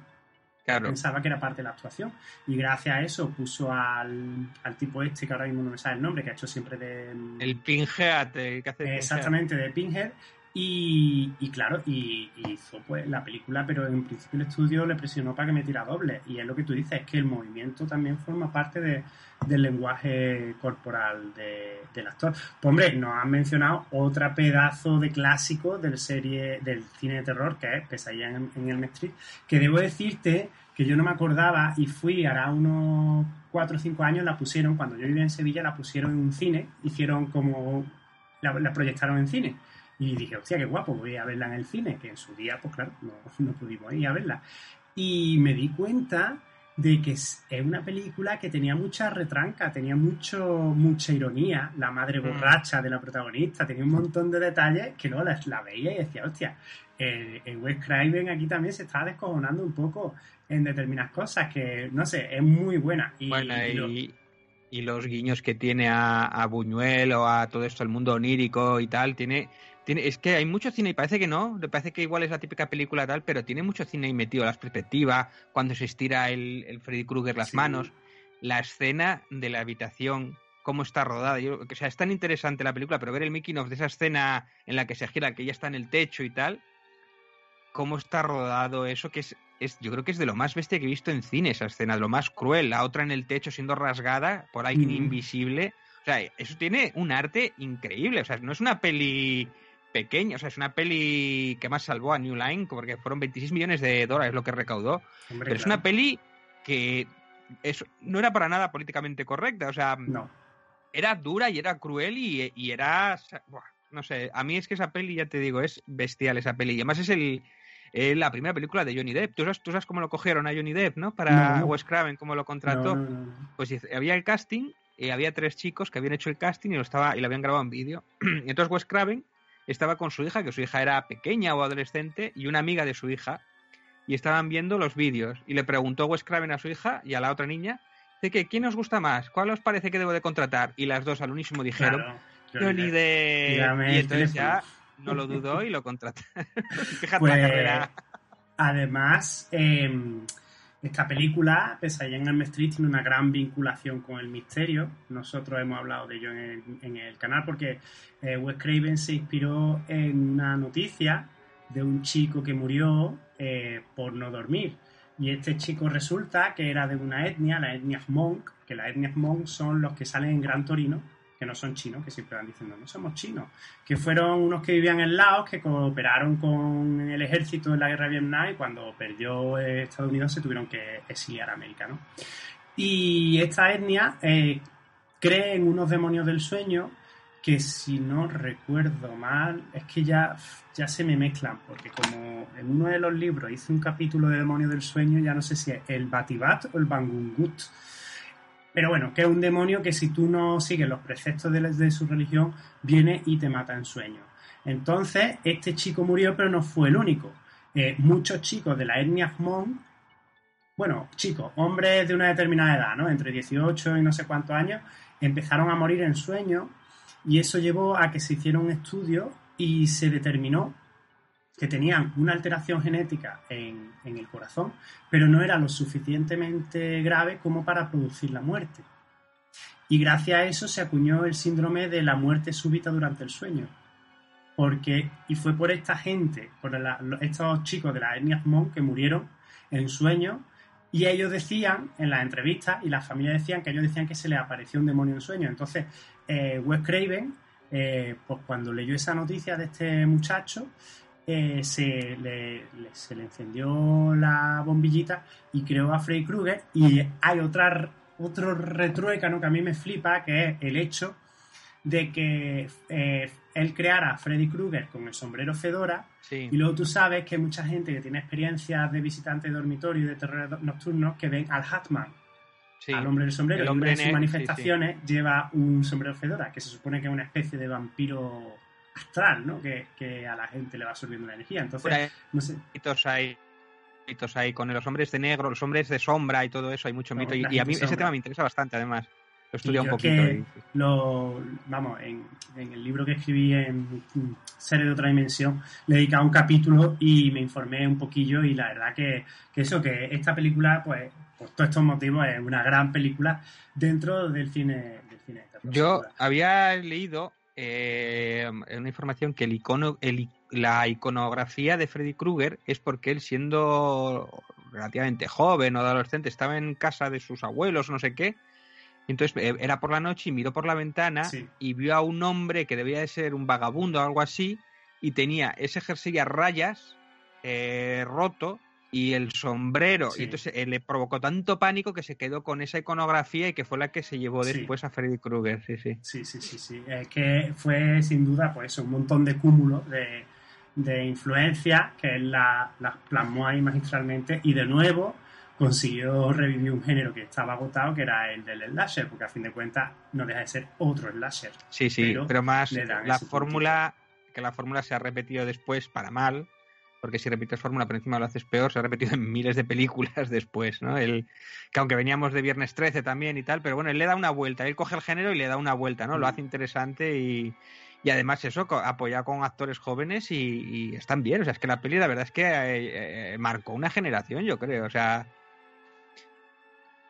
claro. pensaba que era parte de la actuación. Y gracias a eso puso al, al tipo este, que ahora mismo no me sabe el nombre, que ha hecho siempre de. El Pinhead, el que hace. Exactamente, de Pinhead. Y, claro, y, hizo pues la película, pero en principio el estudio le presionó para que metiera doble. Y es lo que tú dices, es que el movimiento también forma parte de, del lenguaje corporal de- del actor. Pues hombre, nos han mencionado otra pedazo de clásico del serie, del cine de terror, que es Pesadilla en, en Elm Street, que debo decirte que yo no me acordaba y fui, hará unos 4 o 5 años, la pusieron, cuando yo vivía en Sevilla, la pusieron en un cine, hicieron como, la, la proyectaron en cine. Y dije, hostia, qué guapo, voy a verla en el cine, que en su día, pues claro, no, no pudimos ir a verla. Y me di cuenta de que es una película que tenía mucha retranca, tenía mucho, mucha ironía, la madre Mm. borracha de la protagonista, tenía un montón de detalles que luego la, la veía y decía, hostia, eh, el Wes Craven aquí también se está descojonando un poco en determinadas cosas, que no sé, es muy buena. Y, Bueno, y lo- y los guiños que tiene a, a Buñuel o a todo esto, el mundo onírico y tal, tiene, tiene, es que hay mucho cine y parece que no, parece que igual es la típica película tal, pero tiene mucho cine ahí metido, las perspectivas, cuando se estira el, el Freddy Krueger las Sí. manos, la escena de la habitación, cómo está rodada, yo, o sea, es tan interesante la película, pero ver el making of de esa escena en la que se gira, que ella está en el techo y tal, cómo está rodado eso, que es, es, yo creo que es de lo más bestia que he visto en cine esa escena, de lo más cruel, la otra en el techo siendo rasgada por alguien Mm. invisible. O sea, eso tiene un arte increíble. O sea, no es una peli pequeña, o sea, es una peli que más salvó a New Line, porque fueron 26 millones de dólares lo que recaudó. hombre, Pero es claro. una peli que es, no era para nada políticamente correcta. O sea, No, era dura y era cruel y, y era. buah, no sé, a mí es que esa peli, ya te digo, es bestial esa peli. Y además es el. eh, la primera película de Johnny Depp. ¿Tú sabes, tú sabes cómo lo cogieron a Johnny Depp, ¿no? Para No. Wes Craven, cómo lo contrató. no. Pues había el casting, y había tres chicos que habían hecho el casting y lo estaba y lo habían grabado en vídeo. Entonces Wes Craven estaba con su hija, que su hija era pequeña o adolescente, y una amiga de su hija, y estaban viendo los vídeos. Y le preguntó Wes Craven a su hija y a la otra niña, de que, ¿quién os gusta más? ¿Cuál os parece que debo de contratar? Y las dos al unísimo dijeron, Claro, Johnny Depp. Y entonces ya no lo dudó y lo contrataron. Fíjate Pues, la carrera. Además, eh, esta película, Pesadilla en Elm Street, tiene una gran vinculación con el misterio. Nosotros hemos hablado de ello en el, en el canal porque eh, Wes Craven se inspiró en una noticia de un chico que murió eh, por no dormir. Y este chico resulta que era de una etnia, la etnia Hmong, que la etnia Hmong son los que salen en Gran Torino, que no son chinos, que siempre van diciendo, no somos chinos, que fueron unos que vivían en Laos, que cooperaron con el ejército en la guerra de Vietnam y cuando perdió eh, Estados Unidos se tuvieron que exiliar a América, ¿no? Y esta etnia eh, cree en unos demonios del sueño que si no recuerdo mal, es que ya, ya se me mezclan, porque como en uno de los libros hice un capítulo de demonios del sueño, ya no sé si es el Batibat o el Bangungut. Pero bueno, que es un demonio que si tú no sigues los preceptos de, su religión, viene y te mata en sueño. Entonces, este chico murió, pero no fue el único. Eh, muchos chicos de la etnia Hmong, bueno, chicos, hombres de una determinada edad, ¿no? Entre 18 y no sé cuántos años, empezaron a morir en sueño y eso llevó a que se hiciera un estudio y se determinó que tenían una alteración genética en, en el corazón, pero no era lo suficientemente grave como para producir la muerte. Y gracias a eso se acuñó el síndrome de la muerte súbita durante el sueño. Porque, y fue por esta gente, por estos chicos de la etnia Hmong que murieron en sueño, Y ellos decían, en las entrevistas, y las familias decían que ellos decían que se les apareció un demonio en sueño. Entonces, eh, Wes Craven, eh, pues cuando leyó esa noticia de este muchacho, eh, se, le, le- se le encendió la bombillita y creó a Freddy Krueger. Y hay otra, otro retruécano que a mí me flipa, que es el hecho de que eh, él creara a Freddy Krueger con el sombrero Fedora Sí. y luego tú sabes que hay mucha gente que tiene experiencias de visitante de dormitorio y de terror nocturnos que ven al Hatman, sí. al hombre del sombrero, El y hombre una de sus sí, manifestaciones lleva un sombrero fedora, que se supone que es una especie de vampiro astral, ¿no? Que, que a la gente le va absorbiendo la energía. Entonces, ahí no sé, mitos hay mitos hay con los hombres de negro, los hombres de sombra y todo eso, hay mucho mito. Y, y a mí ese tema me interesa bastante, además. Lo estudiado un poquito. que y- lo, vamos, en, en el libro que escribí en Serie de otra dimensión, le he dedicado un capítulo y me informé un poquillo y la verdad que, que eso, que esta película, pues, por todos estos motivos, es una gran película dentro del cine, del cine de terror. Yo había leído eh, una información que el icono, el i- la iconografía de Freddy Krueger es porque él siendo relativamente joven o adolescente estaba en casa de sus abuelos, no sé qué. Entonces eh, era por la noche y miró por la ventana Sí. y vio a un hombre que debía de ser un vagabundo o algo así y tenía ese jersey a rayas eh, roto y el sombrero. Sí. Y entonces eh, le provocó tanto pánico que se quedó con esa iconografía y que fue la que se llevó Sí. después a Freddy Krueger. Sí, sí. Sí, sí, sí, sí. Es que fue sin duda pues un montón de cúmulos de, de influencias que él la- las plasmó ahí magistralmente y de nuevo consiguió revivir un género que estaba agotado, que era el del slasher, porque a fin de cuentas no deja de ser otro slasher. Sí, sí, Pero pero, más la fórmula, que la fórmula se ha repetido después para mal, porque si repites fórmula por encima lo haces peor, se ha repetido en miles de películas después, ¿no? El, que aunque veníamos de Viernes 13 también y tal, pero bueno, él le da una vuelta, él coge el género y le da una vuelta, ¿no? Lo Mm. hace interesante y, y además eso, apoyado con actores jóvenes y, y están bien, o sea, es que la peli la verdad es que eh, eh, marcó una generación, yo creo, o sea...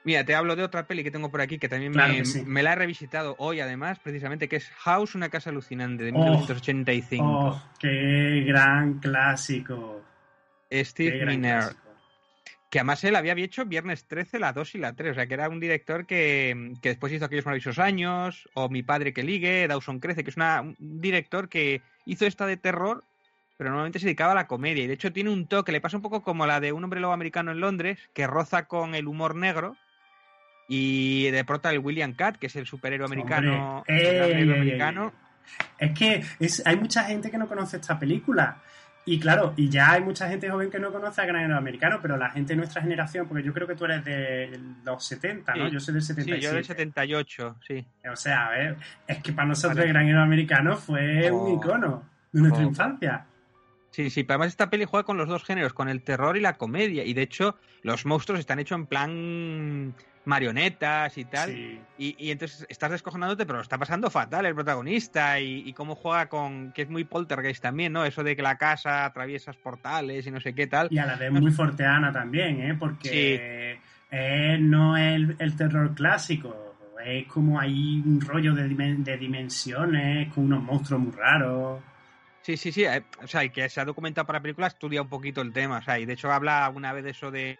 Mira, te hablo de otra peli que tengo por aquí que también Claro me, que sí. me la he revisitado hoy, además, precisamente, que es House, una casa alucinante de Oh, 1985. ¡Oh, qué gran clásico! ¡Qué Steve Miner, que además él había hecho Viernes 13, la 2 y la 3, o sea, que era un director que, que después hizo Aquellos Maravillosos Años, o Mi Padre que Ligue, Dawson Crece, que es una- un director que hizo esta de terror, pero normalmente se dedicaba a la comedia, y de hecho tiene un toque, le pasa un poco como la de Un hombre lobo americano en Londres, que roza con el humor negro, y de pronto el William Cat, que es el superhéroe americano, el ey, americano. ey. Es que es- hay mucha gente que no conoce esta película. Y claro, y ya hay mucha gente joven que no conoce a Gran Héroe Americano, pero la gente de nuestra generación, porque yo creo que tú eres de los 70, ¿no? Sí. Yo soy del Sí, 77. yo del 78, sí. O sea, a ver, es que para nosotros el Gran Héroe Americano fue un icono de nuestra Oh. infancia. Sí, sí, pero además esta peli juega con los dos géneros, con el terror y la comedia. Y de hecho, los monstruos están hechos en plan marionetas y tal. Sí. Y, y entonces estás descojonándote, pero lo está pasando fatal el protagonista. Y, y cómo juega con. que es muy poltergeist también, ¿no? Eso de que la casa atraviesas portales y no sé qué tal. Y a la vez muy forteana también, ¿eh? Porque eh, no es el, el terror clásico. Es como hay un rollo de, dimen- de dimensiones, con unos monstruos muy raros. Sí, sí, sí. eh, O sea, y que se ha documentado para la película, estudia un poquito el tema. O sea, y de hecho habla alguna vez de eso de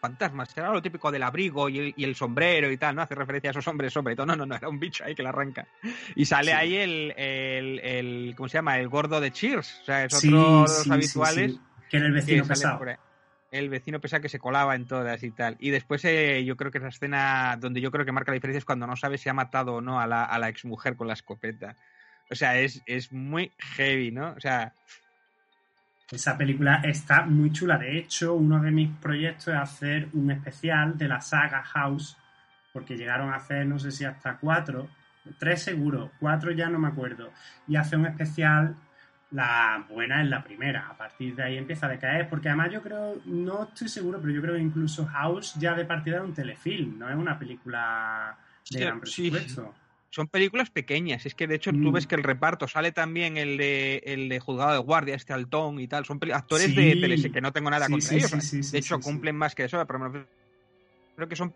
fantasmas. Era lo típico del abrigo y el, y el sombrero y tal, ¿no? Hace referencia a esos hombres sobre todo. No, no, no, era un bicho ahí que la arranca. Y sale Sí. ahí el, el, el- ¿Cómo se llama? El gordo de Cheers. O sea, es otro de los sí, habituales. sí. Que era el vecino pesado. El vecino pesado que se colaba en todas y tal. Y después eh, yo creo que esa escena donde yo creo que marca la diferencia es cuando no sabe si ha matado o no a la, a la exmujer con la escopeta. O sea, es, es muy heavy, ¿no? O sea, Esa película está muy chula. De hecho, uno de mis proyectos es hacer un especial de la saga House, porque llegaron a hacer, no sé si hasta cuatro, tres seguro, cuatro ya no me acuerdo, y hacer un especial. La buena es la primera, a partir de ahí empieza a decaer, porque además yo creo, no estoy seguro, pero yo creo que incluso House ya de partida es un telefilm, no es una película de Sí, gran sí. Son películas pequeñas. Es que de hecho tú Mm. ves que el reparto sale también el de, el de Juzgado de Guardia, este Altón y tal. Son actores Sí. de tele que no tengo nada Sí, contra sí, ellos. de hecho, cumplen más que eso, pero me creo que son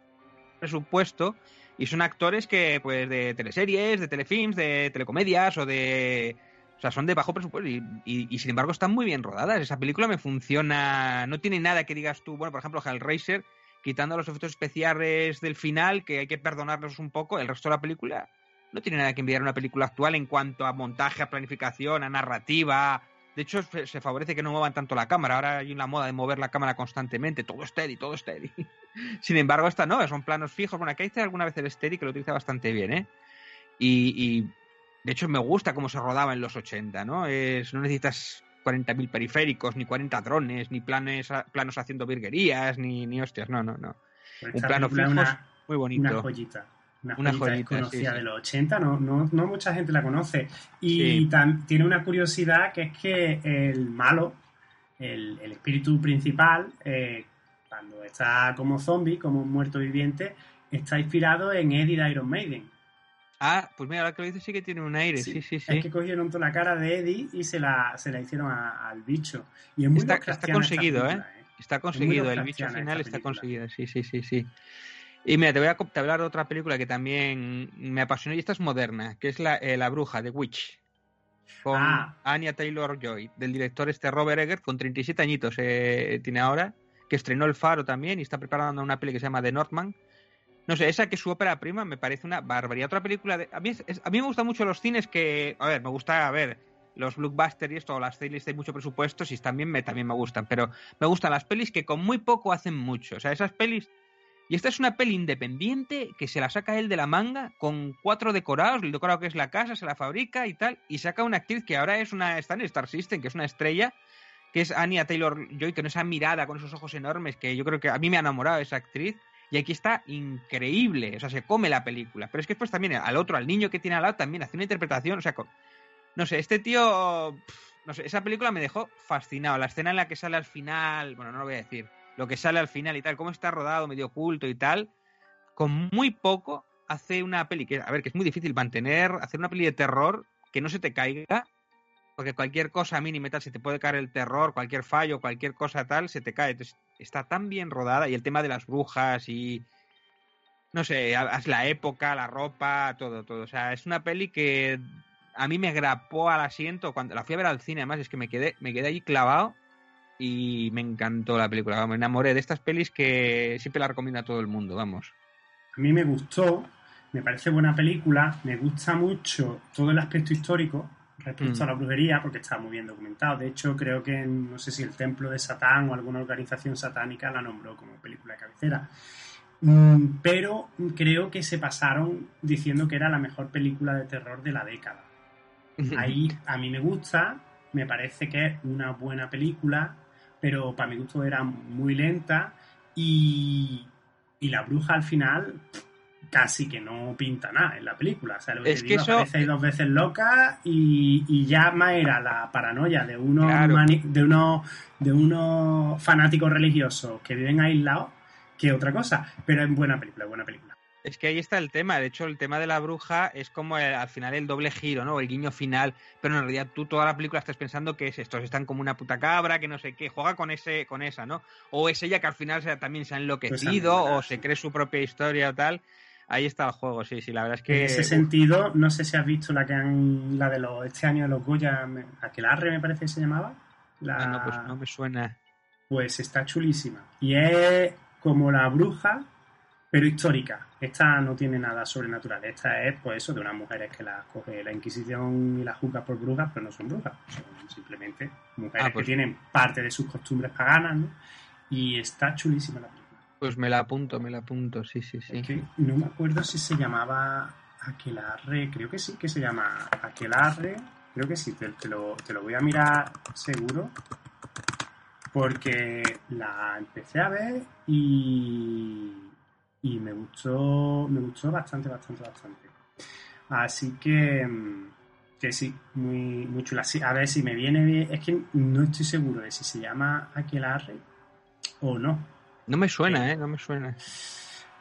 presupuesto y son actores que, pues, de teleseries, de telefilms, de telecomedias o de. O sea, son de bajo presupuesto y, y- y, sin embargo están muy bien rodadas. Esa película me funciona, no tiene nada que digas tú, bueno, por ejemplo, Hellraiser, quitando los efectos especiales del final, que hay que perdonarlos un poco, el resto de la película no tiene nada que enviar a una película actual en cuanto a montaje, a planificación, a narrativa. De hecho, se favorece que no muevan tanto la cámara. Ahora hay una moda de mover la cámara constantemente, todo steady, todo steady. Sin embargo, esta no, son planos fijos. Bueno, aquí hice alguna vez el steady que lo utiliza bastante bien, ¿eh? Y, y, de hecho me gusta cómo se rodaba en los 80, ¿no? Es, no necesitas 40.000 periféricos, ni 40 drones, ni planes, planos haciendo virguerías, ni, ni hostias, no, no, no. Pues Un plano fijo una, muy bonito. una joyita. Una, Una joyita, joyita, desconocida sí, sí. de los 80, no, no, no mucha gente la conoce. Y Sí. tiene una curiosidad que es que el malo, el, el espíritu principal, eh, cuando está como zombie, como un muerto viviente, está inspirado en Eddie de Iron Maiden. Ah, pues mira, ahora que lo dices sí que tiene un aire, sí, sí, sí. Es que cogieron toda la cara de Eddie y se la, se la hicieron a- al bicho. Y es muy Está, está conseguido, ¿eh? película, Está conseguido, el bicho final está película. conseguido, sí, sí, sí, sí. Y mira, te voy a hablar de otra película que también me apasionó y esta es moderna, que es La, eh, la Bruja, The Witch, con Ah. Anya Taylor-Joy, del director este Robert Eggers, con 37 añitos eh, tiene ahora, que estrenó El Faro también y está preparando una peli que se llama The Northman. No sé, esa que es su ópera prima me parece una barbaridad. Otra película de... A mí, es- a mí me gustan mucho los cines que... A ver, me gusta, a ver, los blockbusters y esto, o las series de mucho presupuesto, si están bien, me, también me gustan. Pero me gustan las pelis que con muy poco hacen mucho. O sea, esas pelis... Y esta es una peli independiente que se la saca él de la manga con cuatro decorados, el decorado que es la casa, se la fabrica y tal, y saca una actriz que ahora es una está en Star System, que es una estrella, que es Anya Taylor Joy, con esa mirada, con esos ojos enormes, que yo creo que a mí me ha enamorado esa actriz. Y aquí está increíble, o sea, se come la película. Pero es que después también al otro, al niño que tiene al lado, también hace una interpretación, o sea, no sé, este tío, no sé, esa película me dejó fascinado. La escena en la que sale al final, bueno, no lo voy a decir, lo que sale al final y tal, cómo está rodado, medio oculto y tal, con muy poco hace una peli que, a ver, que es muy difícil mantener, hacer una peli de terror que no se te caiga, porque cualquier cosa mínima tal, se te puede caer el terror, cualquier fallo, cualquier cosa tal, se te cae. Entonces, está tan bien rodada y el tema de las brujas y no sé, la época, la ropa, todo, todo. O sea, es una peli que a mí me grapó al asiento cuando la fui a ver al cine, además es que me quedé, me quedé ahí clavado y me encantó la película. Vamos, me enamoré de estas pelis que siempre la recomiendo a todo el mundo, vamos. A mí me gustó, me parece buena película, me gusta mucho todo el aspecto histórico respecto Mm. a la brujería, porque está muy bien documentado. De hecho, creo que no sé si el Templo de Satán o alguna organización satánica la nombró como película de cabecera. Mm, Pero creo que se pasaron diciendo que era la mejor película de terror de la década. Ahí a mí me gusta, me parece que es una buena película, pero para mi gusto era muy lenta y, y la bruja al final casi que no pinta nada en la película. O sea, lo que Es te que digo, eso- aparece dos veces loca y, y ya más era la paranoia de unos, Claro. mani- de unos, de unos fanáticos religiosos que viven aislados que otra cosa. Pero es buena película, es buena película. Es que ahí está el tema. De hecho, el tema de la bruja es como el- al final el doble giro, ¿no? El guiño final. Pero en realidad tú toda la película estás pensando que es esto. Están como una puta cabra, que no sé qué. Juega con ese, con esa, ¿no? O es ella que al final se- también se ha enloquecido, Pues, o se cree su propia historia o tal. Ahí está el juego, sí, sí. La verdad es que. En ese sentido, no sé si has visto la que han, la de los este año de los Goya, Aquelarre me parece que se llamaba. La, Ah, no, pues no me suena. pues está chulísima. Y es como la bruja, pero histórica. Esta no tiene nada sobrenatural. Esta es, pues eso, de unas mujeres que las coge la Inquisición y las juzga por brujas, pero no son brujas. Son simplemente mujeres Ah, pues- que tienen parte de sus costumbres paganas, ¿no? Y está chulísima la película. Pues me la apunto, me la apunto, sí, sí, sí. Es que no me acuerdo si se llamaba Aquelarre, creo que sí que se llama Aquelarre, creo que sí, te, te lo, te lo voy a mirar seguro, porque la empecé a ver y, y me gustó, me gustó bastante, bastante, bastante. Así que, mm, que sí, muy, muy chula. Sí, a ver si me viene bien, es que no estoy seguro de si se llama Aquelarre o no. No me suena, ¿eh? No me suena.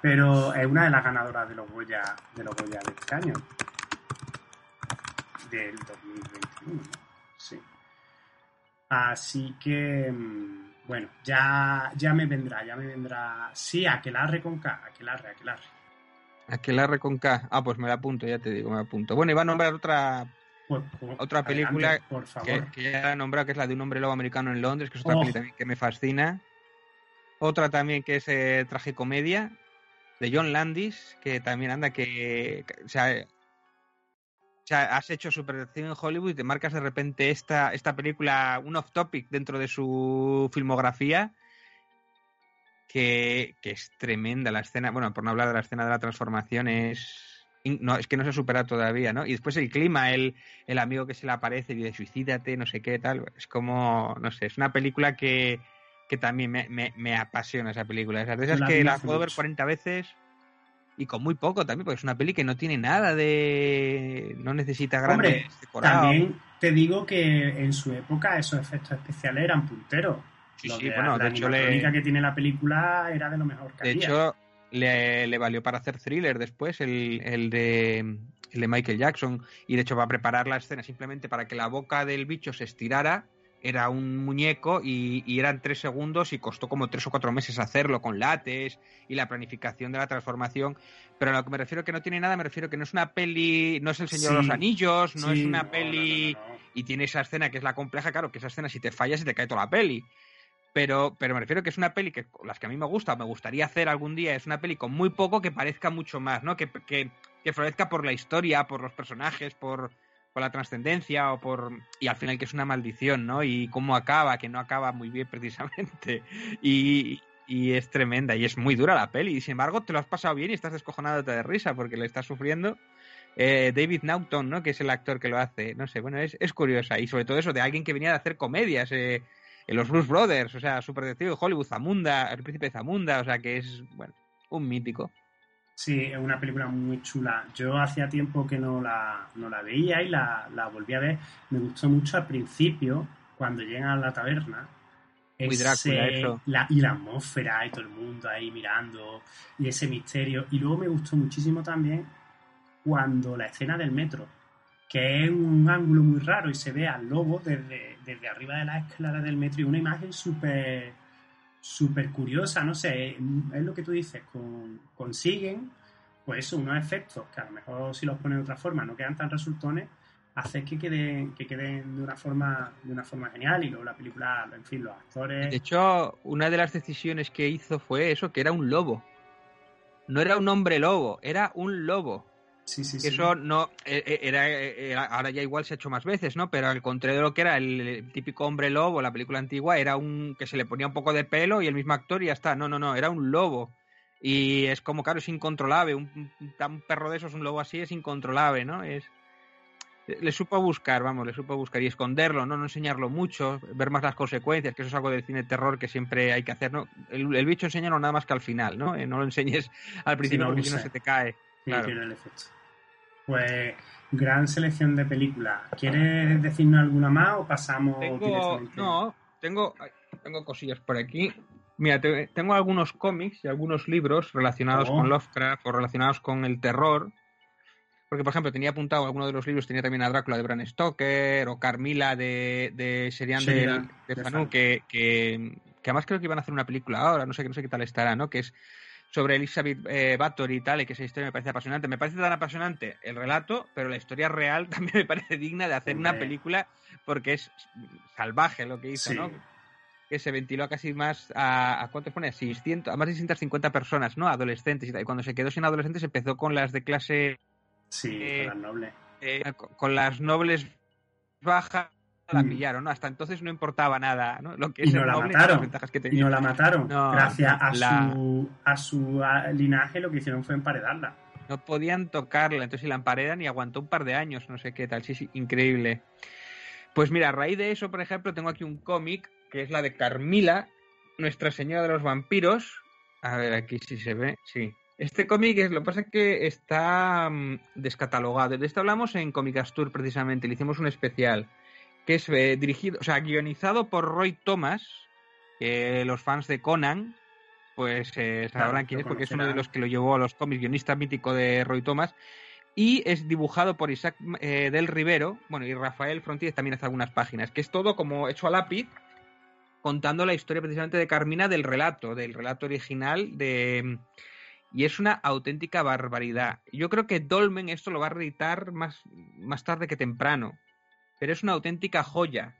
Pero es una de las ganadoras de los Goya de los Goya de este año. Del 2021, ¿no? Sí. Así que, mm, bueno, ya, ya me vendrá, ya me vendrá. Sí, Aquelarre con K, Aquelarre, Aquelarre. Aquelarre con K. Ah, pues me la apunto, ya te digo, me la apunto. Bueno, iba a nombrar otra Otra adelante, película por que, favor. que ya he nombrado, que es la de un hombre lobo americano en Londres, que es otra Oh. peli también que me fascina. Otra también que es eh, Tragicomedia, de John Landis, que también anda que... que- o, sea, sea, has hecho superacción en Hollywood y te marcas de repente esta, esta película, un off-topic dentro de su filmografía, que, que es tremenda la escena, bueno, por no hablar de la escena de la transformación, es... No, es que no se ha superado todavía, ¿no? Y después el clima, el, el amigo que se le aparece y dice suicídate, no sé qué, tal. Es como, no sé, es una película que, que también me, me, me apasiona esa película. Esas de esas la que la puedo ver mucho. 40 veces y con muy poco también, porque es una peli que no tiene nada de... no necesita grandes Hombre, decorados. También te digo que en su época esos efectos especiales eran punteros. Sí, sí, que- bueno, la de hecho le- que tiene la película era de lo mejor que De había. hecho, le, le valió para hacer thriller después, el, el de, el de Michael Jackson. Y de hecho, para preparar la escena, simplemente para que la boca del bicho se estirara, era un muñeco y, y eran tres segundos y costó como tres o cuatro meses hacerlo con látex y la planificación de la transformación. Pero a lo que me refiero que no tiene nada, me refiero que no es una peli, no es el Señor de los Anillos, no Sí, es una no, peli no, no, no. y tiene esa escena que es la compleja, claro, que esa escena si te fallas se te cae toda la peli. Pero, pero me refiero que es una peli que las que a mí me gusta, me gustaría hacer algún día, es una peli con muy poco que parezca mucho más, ¿no? Que, que, que florezca por la historia, por los personajes, por, por la trascendencia o por... Y al final que es una maldición, ¿no? Y cómo acaba, que no acaba muy bien precisamente. Y, y es tremenda y es muy dura la peli. Y sin embargo te lo has pasado bien y estás descojonándote de risa porque le estás sufriendo. Eh, David Naughton, ¿no? Que es el actor que lo hace. No sé, bueno, es, es curiosa. Y sobre todo eso de alguien que venía de hacer comedias. Eh, en los Blues Brothers, o sea, super detective de Hollywood, Zamunda, el príncipe Zamunda, o sea, que es, bueno, un mítico. Sí, es una película muy chula. Yo hacía tiempo que no la, no la veía y la, la volví a ver. Me gustó mucho al principio, cuando llegan a la taberna. Muy Drácula, eso. la- y la atmósfera y todo el mundo ahí mirando y ese misterio. Y luego me gustó muchísimo también cuando la escena del metro, que es un ángulo muy raro y se ve al lobo desde, desde arriba de las escaleras del metro y una imagen súper súper curiosa, no sé, es lo que tú dices, con- consiguen, pues unos efectos que a lo mejor si los ponen de otra forma no quedan tan resultones, hace que queden, que queden de una forma, de una forma genial y luego la película, en fin, los actores. De hecho, una de las decisiones que hizo fue eso, que era un lobo. No era un hombre lobo, era un lobo. Sí, sí. Eso no eh, era, eh, era- ahora ya igual se ha hecho más veces, ¿no? Pero al contrario de lo que era el, el típico hombre lobo, la película antigua, era un que se le ponía un poco de pelo y el mismo actor y ya está. No, no, no, era un lobo. Y es como, claro, es incontrolable. Un, un- perro de esos, un lobo así, es incontrolable, ¿no? Es le supo buscar, vamos, le supo buscar y esconderlo, ¿no? No enseñarlo mucho, ver más las consecuencias, que eso es algo del cine de terror que siempre hay que hacer, ¿no? El, el bicho enséñalo nada más que al final, ¿no? Eh, no lo enseñes al principio porque si no se te cae. Claro. tiene el efecto. Pues gran selección de películas. ¿Quieres decirnos alguna más o pasamos Tengo, directamente? no, tengo, tengo cosillas por aquí. Mira, te- tengo algunos cómics y algunos libros relacionados Oh. con Lovecraft o relacionados con el terror. Porque, por ejemplo, tenía apuntado alguno de los libros, tenía también a Drácula de Bram Stoker o Carmila de, de Serian de, de de Fanu, Fanu. que, que, que además creo que iban a hacer una película ahora, no sé, no sé qué tal estará, ¿no? Que es sobre Elizabeth eh, Bathory y tal, y que esa historia me parece apasionante. Me parece tan apasionante el relato, pero la historia real también me parece digna de hacer una película porque es salvaje lo que hizo, Sí. ¿no? Que se ventiló a casi más a, a ¿cuántos pone? 600, a más de 650 personas, ¿no? Adolescentes y tal. Y cuando se quedó sin adolescentes empezó con las de clase Sí, Eh, con las nobles. eh, con con las nobles bajas la Mm. pillaron, ¿no? Hasta entonces no importaba nada, ¿no? Lo que Y es no la noble y mataron. las ventajas que Y tenía. no la mataron. No, Gracias a la- su, a su linaje lo que hicieron fue emparedarla. No podían tocarla, entonces si la emparedan y aguantó un par de años, no sé qué tal, sí, sí, increíble. Pues mira, a raíz de eso, por ejemplo, tengo aquí un cómic que es la de Carmila, Nuestra Señora de los Vampiros. A ver, aquí sí se ve, sí. Este cómic es, lo que pasa es que está mm, descatalogado. De esto hablamos en Comic Astur precisamente, le hicimos un especial, que es eh, dirigido, o sea, guionizado por Roy Thomas, que los fans de Conan, pues eh, Claro, sabrán quién es, porque es uno de los que lo llevó a los cómics, guionista mítico de Roy Thomas, y es dibujado por Isaac eh, del Rivero, bueno, y Rafael Frontier también hace algunas páginas, que es todo como hecho a lápiz, contando la historia precisamente de Carmina del relato, del relato original de... y es una auténtica barbaridad. Yo creo que Dolmen esto lo va a reeditar más, más tarde que temprano, pero es una auténtica joya.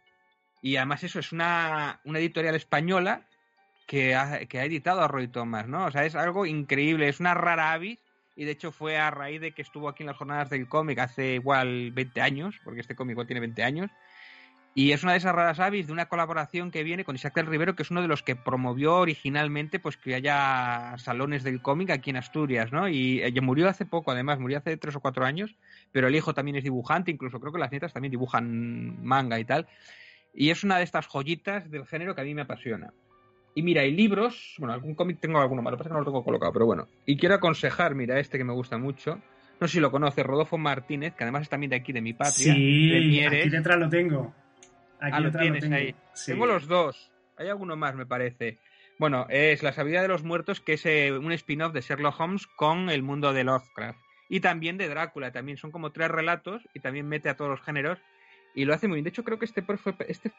Y además eso es una, una editorial española que ha, que ha editado a Roy Thomas, ¿no? O sea, es algo increíble, es una rara avis y de hecho fue a raíz de que estuvo aquí en las jornadas del cómic hace igual 20 años, porque este cómic tiene 20 años, y es una de esas raras avis de una colaboración que viene con Isaac del Rivero, que es uno de los que promovió originalmente pues que haya salones del cómic aquí en Asturias, ¿no? Y ella murió hace poco, además, murió hace tres o cuatro años, pero el hijo también es dibujante, incluso creo que las nietas también dibujan manga y tal. Y es una de estas joyitas del género que a mí me apasiona. Y mira, hay libros, bueno, algún cómic tengo alguno más, lo que pasa es que no lo tengo colocado, pero bueno. Y quiero aconsejar, mira, este que me gusta mucho. No sé si lo conoces, Rodolfo Martínez, que además es también de aquí, de mi patria. de Sí, Mieres. aquí detrás lo tengo. Aquí Ah, lo tienes tengo. ahí. Sí. Tengo los dos. Hay alguno más, me parece. Bueno, es La sabiduría de los muertos, que es eh, un spin-off de Sherlock Holmes con el mundo de Lovecraft. Y también de Drácula, también son como tres relatos y también mete a todos los géneros y lo hace muy bien. De hecho, creo que este fue, este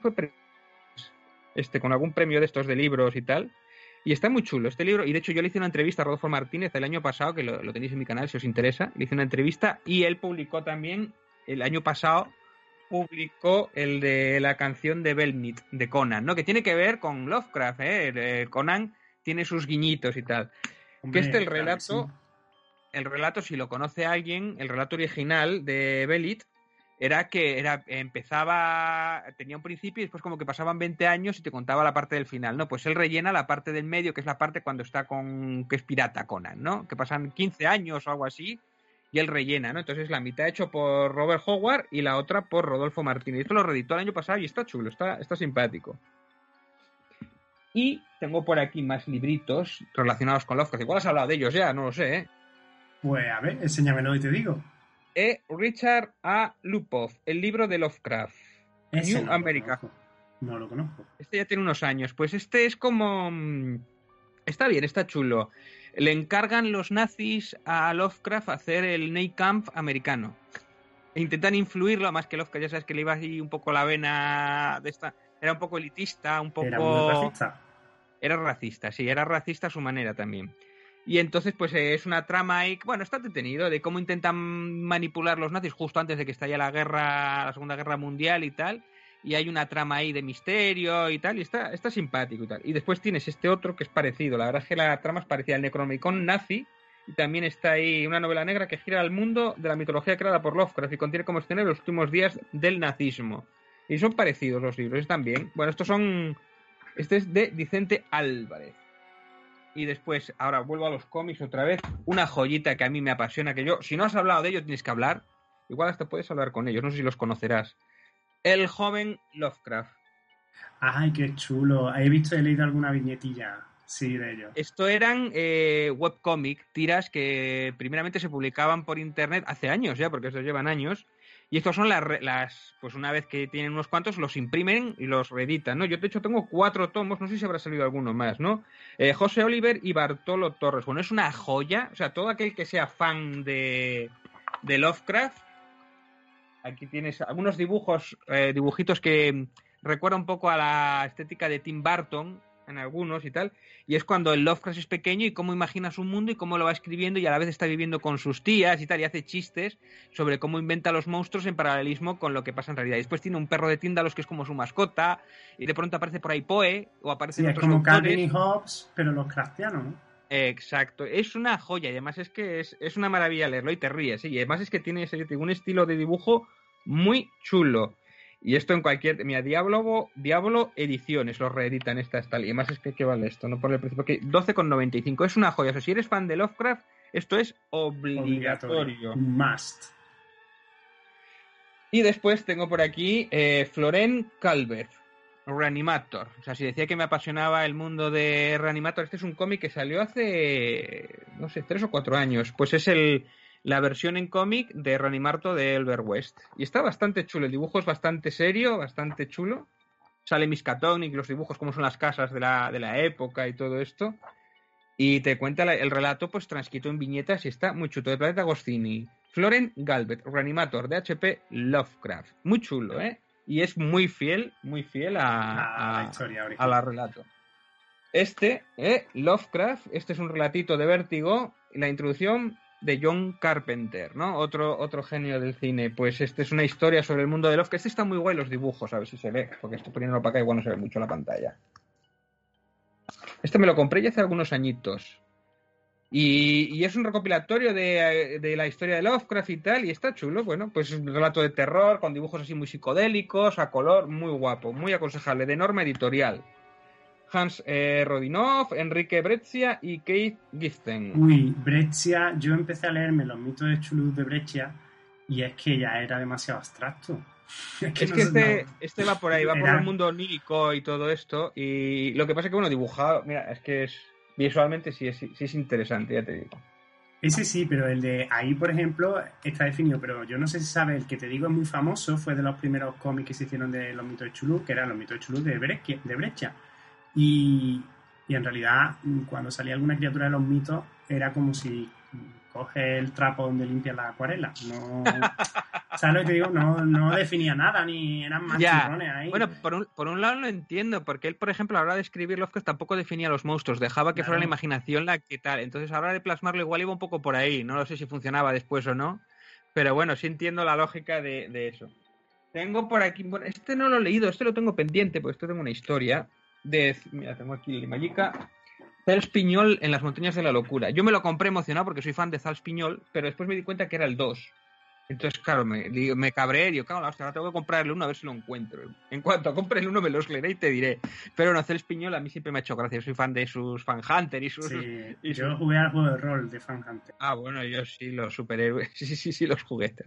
fue este con algún premio de estos de libros y tal. Y está muy chulo este libro. Y de hecho, yo le hice una entrevista a Rodolfo Martínez el año pasado, que lo, lo tenéis en mi canal si os interesa. Le hice una entrevista y él publicó también el año pasado publicó el de la canción de Belmit de Conan, ¿no? Que tiene que ver con Lovecraft, ¿eh? Conan tiene sus guiñitos y tal. Hombre, que este el claro relato, sí. el relato, si lo conoce alguien, el relato original de Belit era que era, empezaba, tenía un principio y después como que pasaban 20 años y te contaba la parte del final, ¿no? Pues él rellena la parte del medio, que es la parte cuando está con, que es pirata Conan, ¿no? Que pasan 15 años o algo así y él rellena, ¿no? Entonces la mitad hecho por Robert Howard y la otra por Rodolfo Martínez. Esto lo reeditó el año pasado y está chulo, está, está simpático. Y tengo por aquí más libritos relacionados con Lovecraft. Igual has hablado de ellos ya, no lo sé, ¿eh? Pues a ver, enséñamelo y te digo. E. Richard A. Lupov, el libro de Lovecraft. Ese New no America. No lo conozco. Este ya tiene unos años. Pues este es como... mm, Está bien, está chulo. Le encargan los nazis a Lovecraft hacer el Camp americano. E intentan influirlo, además que Lovecraft ya sabes que le iba así un poco la vena de esta... Era un poco elitista, un poco... Era muy racista. Era racista, sí, era racista a su manera también. Y entonces, pues eh, es una trama ahí, bueno, está entretenido, de cómo intentan manipular los nazis justo antes de que estalle la guerra, la Segunda Guerra Mundial y tal. Y hay una trama ahí de misterio y tal, y está, está simpático y tal. Y después tienes este otro que es parecido, la verdad es que la trama es parecida al Necronomicon nazi. Y también está ahí una novela negra que gira al mundo de la mitología creada por Lovecraft y contiene como escenario los últimos días del nazismo. Y son parecidos los libros, bien. Bueno, estos son. Este es de Vicente Álvarez. Y después, ahora vuelvo a los cómics otra vez. Una joyita que a mí me apasiona, que yo, si no has hablado de ellos, tienes que hablar. Igual hasta puedes hablar con ellos, no sé si los conocerás. El joven Lovecraft. Ay, qué chulo. He visto, he leído alguna viñetilla, sí, de ellos. Esto eran eh, webcomic, tiras que primeramente se publicaban por internet hace años ya, porque estos llevan años. Y estos son las, las, pues una vez que tienen unos cuantos, los imprimen y los reeditan, ¿no? Yo de hecho tengo cuatro tomos, no sé si habrá salido alguno más, ¿no? Eh, José Oliver y Bartolo Torres. Bueno, es una joya, o sea, todo aquel que sea fan de, de Lovecraft, aquí tienes algunos dibujos, eh, dibujitos que recuerda un poco a la estética de Tim Burton en algunos y tal, y es cuando el Lovecraft es pequeño y cómo imagina su mundo y cómo lo va escribiendo y a la vez está viviendo con sus tías y tal, y hace chistes sobre cómo inventa los monstruos en paralelismo con lo que pasa en realidad. Y después tiene un perro de Tíndalos que es como su mascota, y de pronto aparece por ahí Poe, o aparecen Sí, es como. Calvin y Hobbes, pero los craftianos, ¿no? Exacto, es una joya y además es que es, es una maravilla leerlo y te ríes. ¿eh? Y además es que tiene ese- un estilo de dibujo muy chulo. Y esto en cualquier. Mira, Diablo, Diablo Ediciones lo reeditan estas tal. Y además es que ¿qué vale esto? No por el precio. Porque 12,95 es una joya. O sea, si eres fan de Lovecraft, esto es obligatorio. Obligatorio. Must. Y después tengo por aquí eh, Floren Calvert, Reanimator. O sea, si decía que me apasionaba el mundo de Reanimator, este es un cómic que salió hace, no sé, tres o cuatro años. Pues es el, la versión en cómic de Reanimator de Elber West. Y está bastante chulo, el dibujo es bastante serio, bastante chulo. Sale Miskatonic, los dibujos, como son las casas de la, de la época y todo esto. Y te cuenta el relato, pues transcrito en viñetas y está muy chulo. De Planeta Agostini. Florent Galvet, Reanimator de HP Lovecraft. Muy chulo, ¿eh? Y es muy fiel, muy fiel a, A la historia a la relato. Este, eh, Lovecraft, este es un relatito de vértigo, y la introducción de John Carpenter, ¿no? Otro, otro genio del cine. Pues este es una historia sobre el mundo de Lovecraft. Este está muy guay los dibujos, a ver si se ve, porque estoy poniéndolo para acá igual no se ve mucho en la pantalla. Este me lo compré ya hace algunos añitos. Y, y es un recopilatorio de, de la historia de Lovecraft y tal, y está chulo, bueno, pues es un relato de terror con dibujos así muy psicodélicos, a color, muy guapo, muy aconsejable, de norma editorial. Hans eh, Rodinov, Enrique Breccia y Keith Giften. Uy, Breccia, yo empecé a leerme los mitos de Chuluz de Breccia y es que ya era demasiado abstracto. Es que, no este, no. este va por ahí, va por el mundo onírico y todo esto. Y lo que pasa es que, bueno, dibujado, mira, es que es visualmente sí es, interesante, ya te digo. Ese sí, pero el de ahí, por ejemplo, está definido, pero yo no sé si sabes, el que te digo es muy famoso, fue de los primeros cómics que se hicieron de los mitos de Chuluz, que eran los mitos de Chuluz de Breccia. De Breccia. Y, y en realidad, cuando salía alguna criatura de los mitos, era como si coge el trapo donde limpia la acuarela. No, ¿Sabes lo que te digo? No, no definía nada, ni eran más ahí. Bueno, por un, por un lado lo entiendo, porque él, por ejemplo, a la hora de escribir Lovecraft tampoco definía los monstruos, dejaba que fuera la imaginación la que tal. Entonces, a la hora de plasmarlo igual iba un poco por ahí. No lo sé si funcionaba después o no, pero bueno, sí entiendo la lógica de, de eso. Tengo por aquí, bueno, este no lo he leído, este lo tengo pendiente, porque esto tengo una historia de, mira, tengo aquí Limayica, Zals Piñol en las montañas de la locura. Yo me lo compré emocionado porque soy fan de Zals Piñol, pero después me di cuenta que era el 2. Entonces, claro, me, digo- me cabré, digo, en la hostia, ahora tengo que comprar el 1 a ver si lo encuentro. En cuanto compre el 1 me los leeré y te diré. Pero no, Zels Piñol a mí siempre me ha hecho gracia, soy fan de sus Fan Hunter y sus... Sí, y yo sus- jugué al juego de rol de Fan Hunter. Ah, bueno, yo sí, los superhéroes, sí, sí, sí, sí, los juguetes.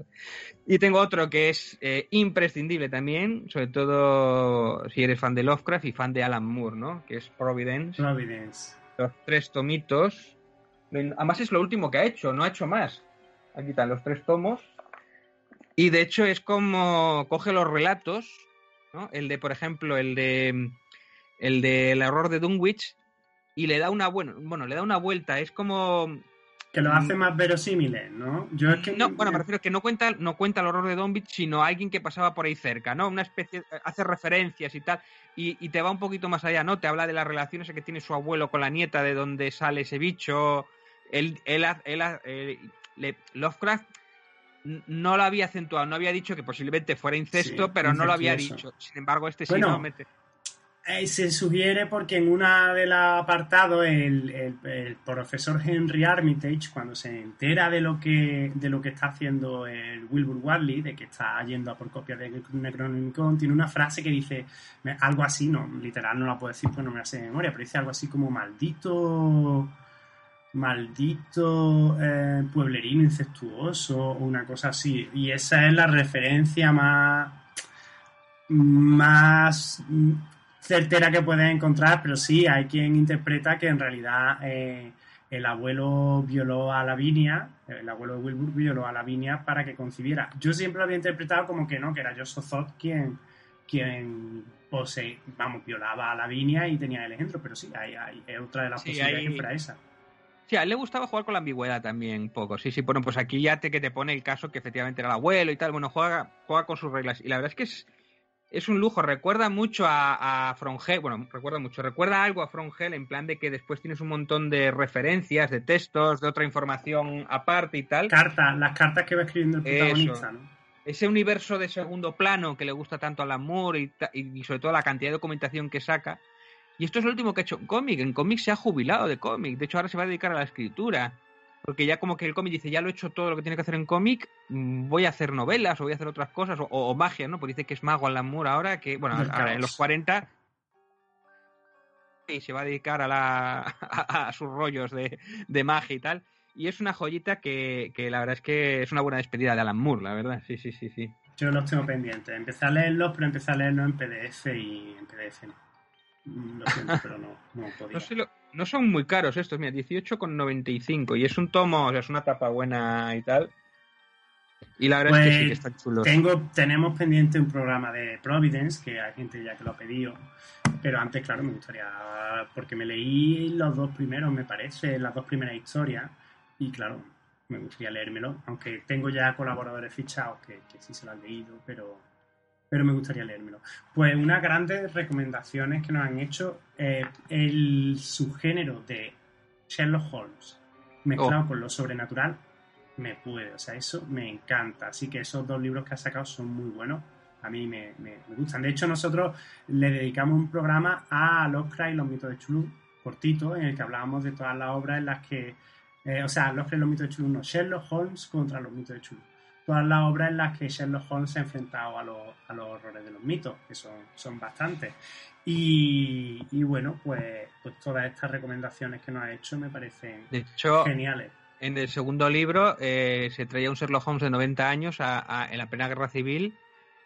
Y tengo otro que es eh, imprescindible también, sobre todo si eres fan de Lovecraft y fan de Alan Moore, ¿no? Que es Providence, Providence. Los tres tomitos. Además es lo último que ha hecho, no ha hecho más. Aquí están los tres tomos. Y de hecho es como coge los relatos, ¿no? El de, por ejemplo, el de el del error de Dunwich y le da una bueno, bueno, le da una vuelta, es como Que lo Mm. hace más verosímiles, ¿no? Yo es que no, bueno, me refiero que no cuenta, no cuenta el horror de Dunwich, sino alguien que pasaba por ahí cerca, ¿no? Una especie, hace referencias y tal, y, y te va un poquito más allá, ¿no? Te habla de las relaciones que tiene su abuelo con la nieta, de dónde sale ese bicho. Él, él, él eh, le- Lovecraft no lo había acentuado, no había dicho que posiblemente fuera incesto, Sí, pero no lo había dicho. Sin embargo, este sí Bueno, no mete. Eh, se sugiere porque en una de los apartados el, el- profesor Henry Armitage, cuando se entera de lo que de lo que está haciendo el Wilbur Wadley, de que está yendo a por copias de Necronomicon, tiene una frase que dice algo así, no, literal no la puedo decir porque no me la sé de memoria, pero dice algo así como maldito maldito eh, pueblerino incestuoso o una cosa así. Y esa es la referencia más más certera que puedes encontrar, pero sí, hay quien interpreta que en realidad eh, el abuelo violó a Lavinia, el abuelo de Wilbur violó a Lavinia para que concibiera. Yo siempre lo había interpretado como que no, que era Joseph Zod quien, quien vamos, violaba a Lavinia y tenía el engendro, pero sí, hay, hay, es otra de las Sí, posibilidades hay- que fuera esa. Sí, a él le gustaba jugar con la ambigüedad también un poco. Sí, sí, bueno, pues aquí ya te que te pone el caso que efectivamente era el abuelo y tal. Bueno, juega, juega con sus reglas. Y la verdad es que es, es un lujo. Recuerda mucho a, a From Hell. Bueno, recuerda mucho. Recuerda algo a From Hell en plan de que después tienes un montón de referencias, de textos, de otra información aparte y tal. Cartas, las cartas que va escribiendo el Eso. protagonista, ¿no? Ese universo de segundo plano que le gusta tanto a Alan Moore y, y sobre todo la cantidad de documentación que saca. Y esto es lo último que ha hecho en cómic. En cómic se ha jubilado de cómic. De hecho, ahora se va a dedicar a la escritura. Porque ya como que el cómic dice, ya lo he hecho todo lo que tiene que hacer en cómic, mm, voy a hacer novelas o voy a hacer otras cosas, o, o magia, ¿no? Porque dice que es mago Alan Moore ahora, que, bueno, ahora en los 40 y se va a dedicar a, la, a, a sus rollos de, de magia y tal. Y es una joyita que, que la verdad es que es una buena despedida de Alan Moore, la verdad. Sí, sí, sí, sí. Yo los tengo pendientes. Empecé a leerlos, pero empecé a leerlos en PDF y en PDF no. Mm, Lo siento, pero no, no podía. No, sé lo- no son muy caros estos, mira, 18,95 y es un tomo, o sea, es una tapa buena y tal. Y la verdad es que sí, que Pues están chulos. Tengo, tenemos pendiente un programa de Providence, que hay gente ya que lo ha pedido. Pero antes, claro, me gustaría, porque me leí los dos primeros, me parece, las dos primeras historias. Y claro, me gustaría leérmelo, aunque tengo ya colaboradores fichados que, que sí se lo han leído, pero pero me gustaría leérmelo. Pues unas grandes recomendaciones que nos han hecho, eh, el subgénero de Sherlock Holmes mezclado Oh. con lo sobrenatural, me puede, o sea, eso me encanta. Así que esos dos libros que ha sacado son muy buenos. A mí me, me- me gustan. De hecho, nosotros le dedicamos un programa a Lovecraft y los mitos de Chulú, cortito, en el que hablábamos de todas las obras en las que. eh, o sea, Lovecraft y los mitos de Chulú, no, Sherlock Holmes contra los mitos de Chulú. Todas las obras en las que Sherlock Holmes se ha enfrentado a los, a los horrores de los mitos, que son, son bastantes. Y, y bueno, pues, pues todas estas recomendaciones que nos ha hecho me parecen De hecho, geniales. en el segundo libro eh, se traía un Sherlock Holmes de 90 años a- a- en la plena guerra civil,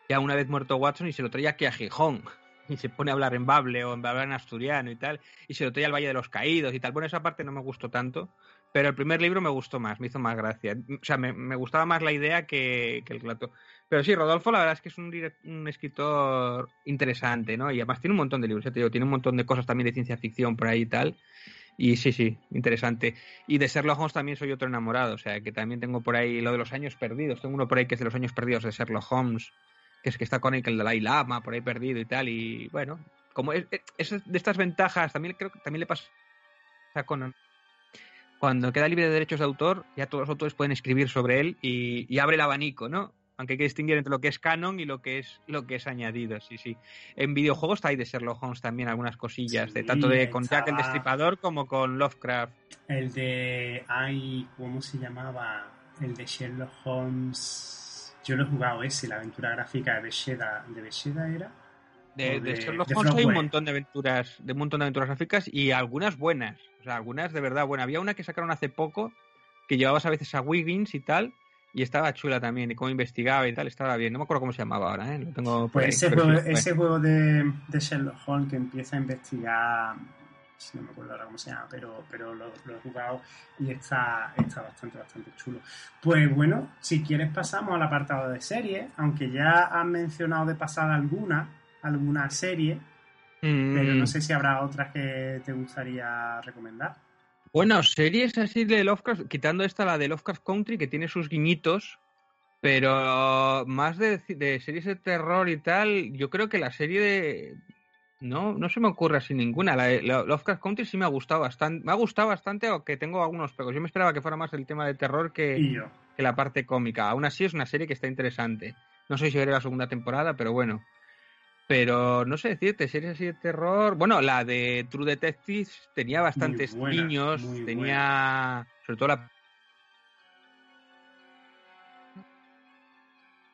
ya una vez muerto Watson, y se lo traía aquí a Gijón. Y se pone a hablar en bable o en hablar en asturiano y tal. Y se lo traía al Valle de los Caídos y tal. Bueno, esa parte no me gustó tanto. Pero el primer libro me gustó más, me hizo más gracia. O sea, me, me gustaba más la idea que, que el relato. Pero sí, Rodolfo, la verdad es que es un, un escritor interesante, ¿no? Y además tiene un montón de libros, ya te digo, tiene un montón de cosas también de ciencia ficción por ahí y tal. Y sí, sí, interesante. Y de Sherlock Holmes también soy otro enamorado, o sea, que también tengo por ahí lo de los años perdidos. Tengo uno por ahí que es de los años perdidos de Sherlock Holmes, que es que está con el, el Dalai Lama, por ahí perdido y tal. Y bueno, como es, de estas ventajas, también creo que también le pasa a Conan. Cuando queda libre de derechos de autor, ya todos los autores pueden escribir sobre él y, y abre el abanico, ¿no? Aunque hay que distinguir entre lo que es canon y lo que es lo que es añadido, sí, sí. En videojuegos está ahí de Sherlock Holmes también algunas cosillas, de tanto de con Jack el Destripador como con Lovecraft. El de. Ay, ¿cómo se llamaba? El de Sherlock Holmes. Yo lo he jugado ese, la aventura gráfica de Besheda. ¿De Besheda era? De, de de- Sherlock Holmes hay un montón de aventuras, de un montón de aventuras gráficas y algunas buenas. O sea, algunas de verdad buenas. Había una que sacaron hace poco que llevabas a veces a Wiggins y tal, y estaba chula también, y cómo investigaba y tal, estaba bien. No me acuerdo cómo se llamaba ahora, ¿eh? Lo tengo por Pues ahí, ese juego, sí, ese juego de, de Sherlock Holmes que empieza a investigar. si No me acuerdo ahora cómo se llama, pero, pero lo, lo he jugado y está, está bastante, bastante chulo. Pues bueno, si quieres pasamos al apartado de series, aunque ya has mencionado de pasada alguna, alguna serie, pero Mm, no sé si habrá otras que te gustaría recomendar. Bueno, series así de Lovecraft, quitando esta, la de Lovecraft Country, que tiene sus guiñitos, pero más de, de series de terror y tal, yo creo que la serie de... No, no se me ocurre así ninguna. La de Lo- Lovecraft Country sí me ha gustado bastante. Me ha gustado bastante, aunque tengo algunos pegos. Yo me esperaba que fuera más el tema de terror que, que la parte cómica. Aún así es una serie que está interesante. No sé si veré la segunda temporada, pero bueno. Pero no sé decirte, series así de terror. Bueno, la de True Detectives tenía bastantes buena, muy tenía sobre todo la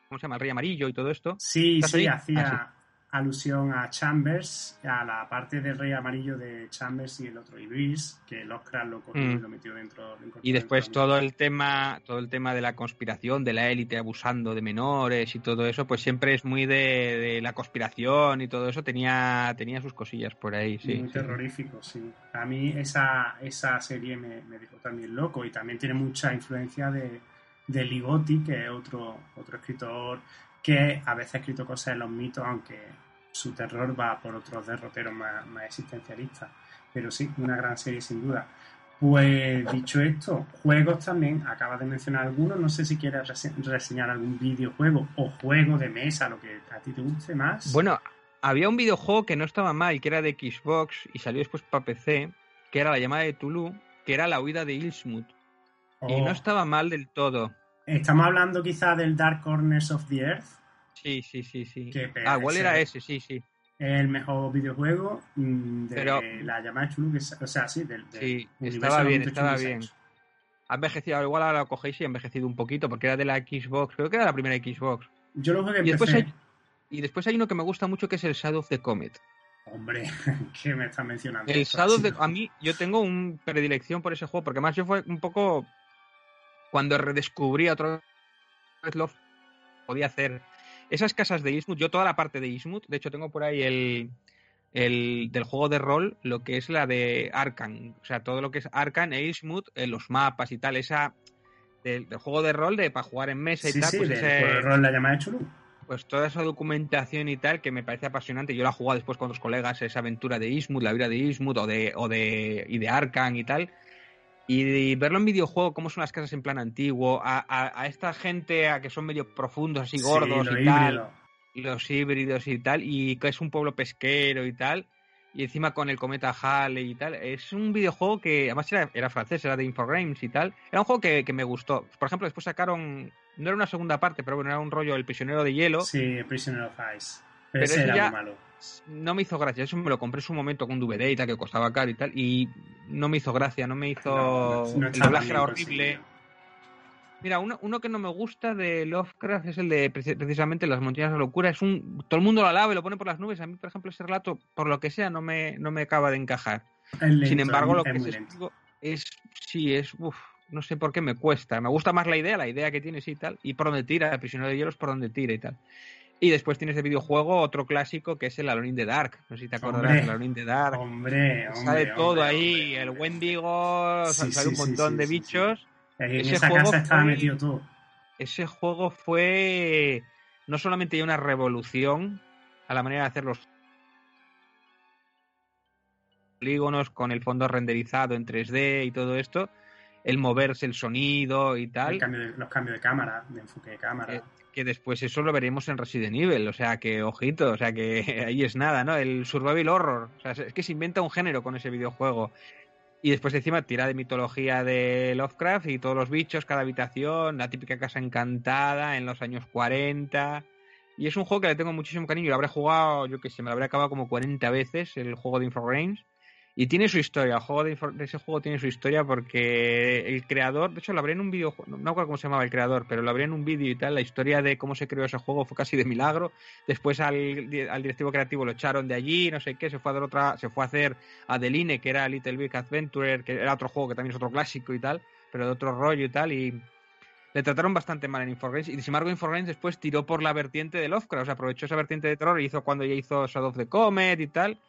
¿cómo se llama? El Rey Amarillo y todo esto. Sí, ¿Estás sí, hacía Ah, alusión a Chambers, a la parte del rey amarillo de Chambers y el otro Ibris, que Lovecraft lo cogió Mm. y lo metió dentro. lo Y después dentro todo el tema, todo el tema de la conspiración, de la élite abusando de menores y todo eso, pues siempre es muy de, de la conspiración y todo eso tenía, tenía sus cosillas por ahí, sí. Muy sí. terrorífico, sí. A mí esa, esa serie me, me dejó también loco y también tiene mucha influencia de, de Ligotti, que es otro, otro escritor que a veces ha escrito cosas en los mitos, aunque su terror va por otros derroteros más, más existencialistas. Pero sí, una gran serie sin duda. Pues dicho esto, juegos también, acabas de mencionar algunos, no sé si quieres rese- reseñar algún videojuego o juego de mesa, lo que a ti te guste más. Bueno, había un videojuego que no estaba mal, que era de Xbox y salió después para PC, que era la llamada de Tulu, que era la huida de Ilsmut. Y Oh. no estaba mal del todo. Estamos hablando quizá del Dark Corners of the Earth, Sí, sí, sí, sí. Ah, igual era ese, sí, sí. el mejor videojuego mm, de Pero- la llamada Chulu, que o sea, sí, del, del Sí, estaba bien, estaba bien. Ha envejecido, igual ahora lo cogéis y ha envejecido un poquito, porque era de la Xbox, creo que era la primera Xbox. Yo lo jugué en Y después, hay, y después hay uno que me gusta mucho que es el Shadow of the Comet. Hombre, ¿qué me estás mencionando? El Shadow of the... A mí, yo tengo un predilección por ese juego, porque además yo fue un poco... Cuando redescubrí otra vez Love, podía hacer esas casas de Ismuth, yo toda la parte de Ismuth, de hecho tengo por ahí el, el del juego de rol, lo que es la de Arkan, o sea, todo lo que es Arkan e Ismuth, eh, los mapas y tal, esa del, del juego de rol de para jugar en mesa y Sí, tal, sí, pues, del ese- juego de rol La llamada Chulu. pues toda esa documentación y tal que me parece apasionante. Yo la he jugado después con otros colegas, esa aventura de Ismuth, la vida de Ismuth o de, o de, y de Arkan y tal. Y verlo en videojuego, cómo son las casas en plan antiguo, a, a- a esta gente a que son medio profundos, así gordos sí, y tal, híbrido. los híbridos y tal, y que es un pueblo pesquero y tal, y encima con el cometa Halley y tal. Es un videojuego que además era, era francés, era de Infogrames y tal. Era un juego que, que me gustó. Por ejemplo, después sacaron, no era una segunda parte, pero bueno, era un rollo El prisionero de hielo. Sí, Prisoner of Ice. Pero, Pero ese era ya- muy malo. No me hizo gracia, eso me lo compré en su momento con DVD y tal, que costaba caro y tal, y no me hizo gracia, no me hizo... No, no el doblaje era horrible. Mira, uno, uno que no me gusta de Lovecraft es el de preci- precisamente Las montañas de la locura. Es un, todo el mundo lo alaba y lo pone por las nubes. A mí, por ejemplo, ese relato, por lo que sea, no me, no me acaba de encajar. Lento, Sin embargo, lo que es lento. es, sí, es, uf, no sé por qué me cuesta. Me gusta más la idea, la idea que tienes y tal, y por donde tira, el prisionero de hielo es por donde tira y tal. Y después tienes de videojuego otro clásico que es el Alone in the Dark. No sé si te acordarás del Alone in the Dark. Hombre, hombre. sale todo hombre, ahí, hombre, el. Wendigo, Sí, sale un sí, montón sí, de bichos. En ese esa juego casa estaba fue- metido todo. Ese juego fue no solamente una revolución a la manera de hacer los polígonos con el fondo renderizado en 3D y todo esto, el moverse el sonido y El tal, cambio de- los cambios de cámara, de enfoque de cámara. Eh, que después eso lo veremos en Resident Evil, o sea que ojito, o sea que ahí es nada, ¿no? El survival horror, o sea, es que se inventa un género con ese videojuego. Y después encima tira de mitología de Lovecraft y todos los bichos, cada habitación, la típica casa encantada en los años 40. Y es un juego que le tengo muchísimo cariño. Lo habré jugado, yo que sé, me lo habré acabado como 40 veces, el juego de Infogrames. Y tiene su historia, el juego de, ese juego tiene su historia porque el creador, de hecho lo hablé en un videojuego, no me acuerdo cómo se llamaba el creador, pero lo hablé en un vídeo y tal, la historia de cómo se creó ese juego fue casi de milagro. Después al, di- al directivo creativo lo echaron de allí, no sé qué, se fue a dar otra, se fue a hacer Adeline, que era Little Big Adventure, que era otro juego que también es otro clásico y tal, pero de otro rollo y tal, y le trataron bastante mal en Infogrames, y sin embargo Infogrames después tiró por la vertiente de Lovecraft, o sea, aprovechó esa vertiente de terror y hizo cuando ya hizo Shadow of the Comet y tal,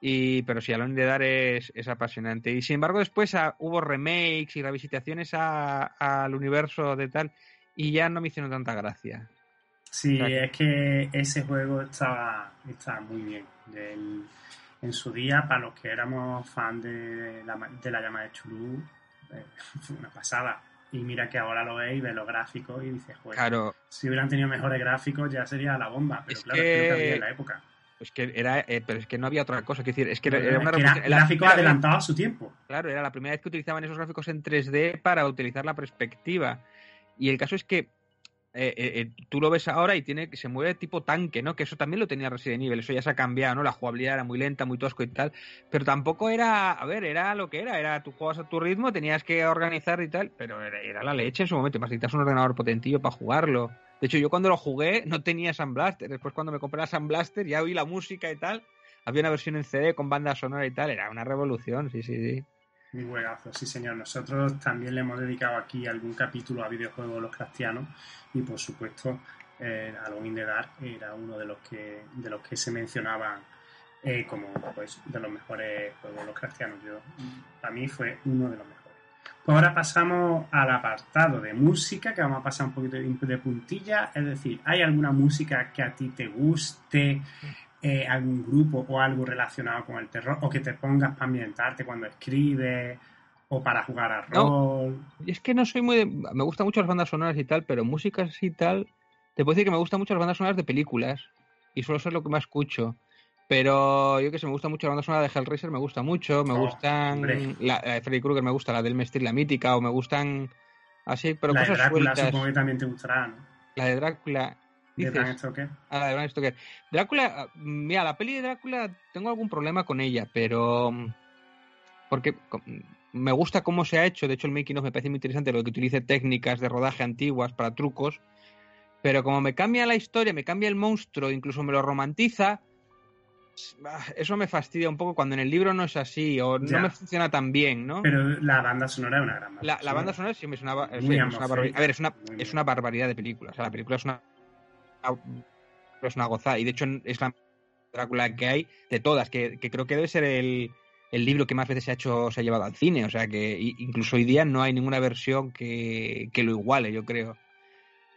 y pero sí, Alone in the Dark es, es apasionante. Y sin embargo después ah, hubo remakes y revisitaciones al universo de tal, y ya no me hicieron tanta gracia. Sí, es que ese juego estaba, estaba muy bien. Del- en su día, para los que éramos fan de la, de la llama de Chulú, eh, fue una pasada. Y mira que ahora lo veis, ves los gráficos y dices, joder, Claro, si hubieran tenido mejores gráficos ya sería la bomba. Pero Es claro, es que lo que había en la época. Es que era, eh, pero es que no había otra cosa, que decir, es que era, Es era una adelantados a su tiempo. Claro, era la primera vez que utilizaban esos gráficos en 3D para utilizar la perspectiva. Y el caso es que eh, eh, eh, tú lo ves ahora y tiene que se mueve tipo tanque, ¿no? Que eso también lo tenía Resident Evil, eso ya se ha cambiado, ¿no? La jugabilidad era muy lenta, muy tosco y tal, pero tampoco era, a ver, era lo que era, era tú jugabas a tu ritmo, tenías que organizar y tal, pero era, era la leche en su momento, más necesitas un ordenador potentillo para jugarlo. De hecho, yo cuando lo jugué no tenía Sun Blaster, después cuando me compré la Sun Blaster ya oí la música y tal, había una versión en CD con banda sonora y tal, era una revolución, sí, sí, sí. Un juegazo, sí señor. Nosotros también le hemos dedicado aquí algún capítulo a videojuegos los cristianos y por supuesto eh, Halloween de Dark era uno de los que de los que se mencionaban eh, como pues de los mejores juegos los cristianos. Yo para mí fue uno de los mejores. Pues ahora pasamos al apartado de música, que vamos a pasar un poquito de, puntilla. Es decir, ¿hay alguna música que a ti te guste? eh, algún grupo o algo relacionado con el terror o que te pongas para ambientarte cuando escribes o para jugar a No. rol. Y es que no soy muy de... Me gustan mucho las bandas sonoras y tal, pero músicas y tal... Te puedo decir que me gustan mucho las bandas sonoras de películas. Y suelo ser lo que más escucho. Pero yo que sé, me gusta mucho la banda sonora de Hellraiser, me gusta mucho. Me Oh, gustan... La, la de Freddy Krueger me gusta, la del Mestre, la mítica. O me gustan... Así, pero la de Drácula sueltas. supongo que también te gustará, ¿no? La de Drácula... De Dices, Bram Stoker. Ah, la de Bram Stoker. Drácula, mira, la peli de Drácula tengo algún problema con ella, pero mm, porque me gusta cómo se ha hecho, de hecho el making of me parece muy interesante lo que utilice técnicas de rodaje antiguas para trucos, pero como me cambia la historia, me cambia el monstruo, incluso me lo romantiza, eso me fastidia un poco cuando en el libro no es así o Ya. no me funciona tan bien, ¿no? Pero la banda sonora es una gran banda La, la banda sonora siempre es una, ba- Muy sí, es una barbaridad. A ver, es una, es una barbaridad de película. O sea, la película es una, es una gozada. Y de hecho es la Drácula que hay de todas, que, que creo que debe ser el, el libro que más veces se ha hecho, se ha llevado al cine. O sea que incluso hoy día no hay ninguna versión que, que lo iguale, yo creo.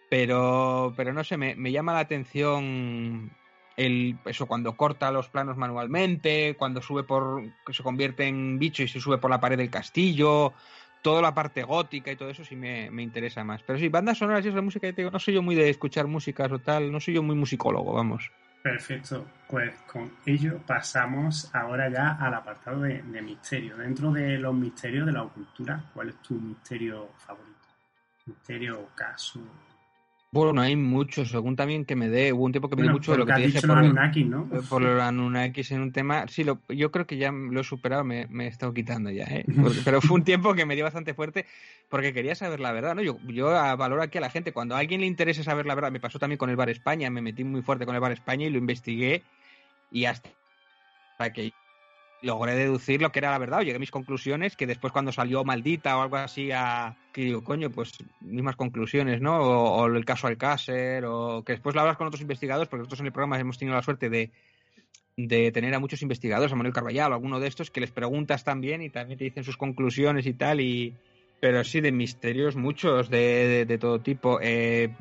Pero, pero no sé, me, me llama la atención el, eso cuando corta los planos manualmente, cuando sube por, que se convierte en bicho y se sube por la pared del castillo, toda la parte gótica y todo eso sí me, me interesa más. Pero sí, bandas sonoras y esa música, ya te digo, no soy yo muy de escuchar músicas o tal, no soy yo muy musicólogo, vamos. Perfecto, pues con ello pasamos ahora ya al apartado de, de misterio. Dentro de los misterios de la cultura, ¿cuál es tu misterio favorito? Misterio, caso. Bueno, hay muchos, según también que me dé. Hubo un tiempo que me dio Bueno, mucho de lo que te dije por, Anunnakis, ¿no? por los Anunnakis en un tema. Sí, lo, yo creo que ya lo he superado, me, me he estado quitando ya, ¿eh? Porque- pero fue un tiempo que me dio bastante fuerte porque quería saber la verdad, ¿no? Yo, yo valoro aquí a la gente. Cuando a alguien le interese saber la verdad, me pasó también con el Bar España, me metí muy fuerte con el Bar España y lo investigué y hasta que logré deducir lo que era la verdad o llegué a mis conclusiones que después cuando salió maldita o algo así a que digo coño pues mismas conclusiones no o, el caso Alcácer o que después lo hablas con otros investigadores porque nosotros en el programa hemos tenido la suerte de de tener a muchos investigadores a Manuel Carballal o alguno de estos que les preguntas también y también te dicen sus conclusiones y tal y pero sí de misterios muchos de, de, todo tipo. Eh,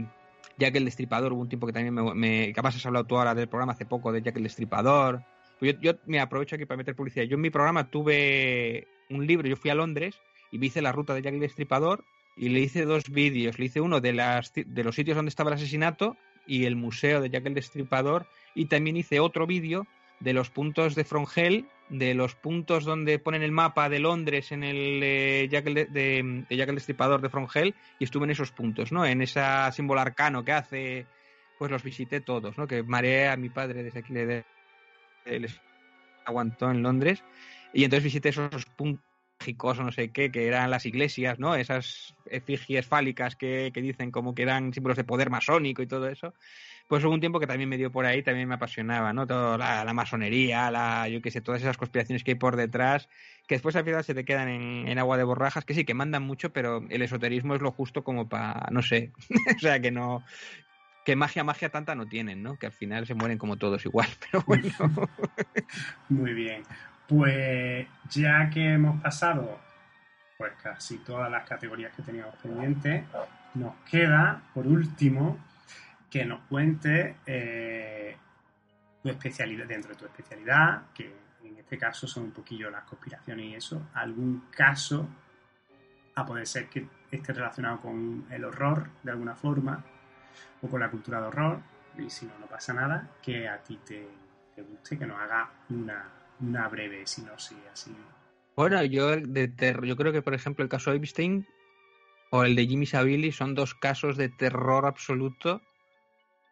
Jack el Destripador hubo un tiempo que también me, me has hablado tú ahora del programa hace poco de Jack el Destripador pues yo, yo me aprovecho aquí para meter publicidad. Yo en mi programa tuve un libro, yo fui a Londres y me hice la ruta de Jack el Destripador y le hice dos vídeos. Le hice uno de, las, de los sitios donde estaba el asesinato y el museo de Jack el Destripador y también hice otro vídeo de los puntos de Frongel, de los puntos donde ponen el mapa de Londres en el eh, Jack el de, de- Jack el Destripador de Frongel y estuve en esos puntos, ¿no? En ese símbolo arcano que hace, pues los visité todos, ¿no? Que mareé a mi padre desde aquí le les aguantó en Londres y entonces visité esos puntos o no sé qué, que eran las iglesias, ¿no? Esas efigies fálicas que, que dicen como que eran símbolos de poder masónico y todo eso. Pues hubo un tiempo que también me dio por ahí, también me apasionaba, ¿no? Toda la, la masonería, la, yo qué sé, todas esas conspiraciones que hay por detrás, que después al final se te quedan en, en agua de borrajas, que sí, que mandan mucho, pero el esoterismo es lo justo como para, no sé, o sea, que no, que magia, magia tanta no tienen, ¿no? Que al final se mueren como todos igual, pero bueno. Muy bien. Pues ya que hemos pasado pues casi todas las categorías que teníamos pendientes, nos queda, por último, que nos cuente eh, tu especialidad, dentro de tu especialidad, que en este caso son un poquillo las conspiraciones y eso, algún caso, a poder ser que esté relacionado con el horror de alguna forma, o con la cultura de horror, y si no, no pasa nada, que a ti te, te guste, que nos haga una, una breve sinopsis así. Bueno, yo de ter- yo creo que por ejemplo el caso de Epstein o el de Jimmy Savile son dos casos de terror absoluto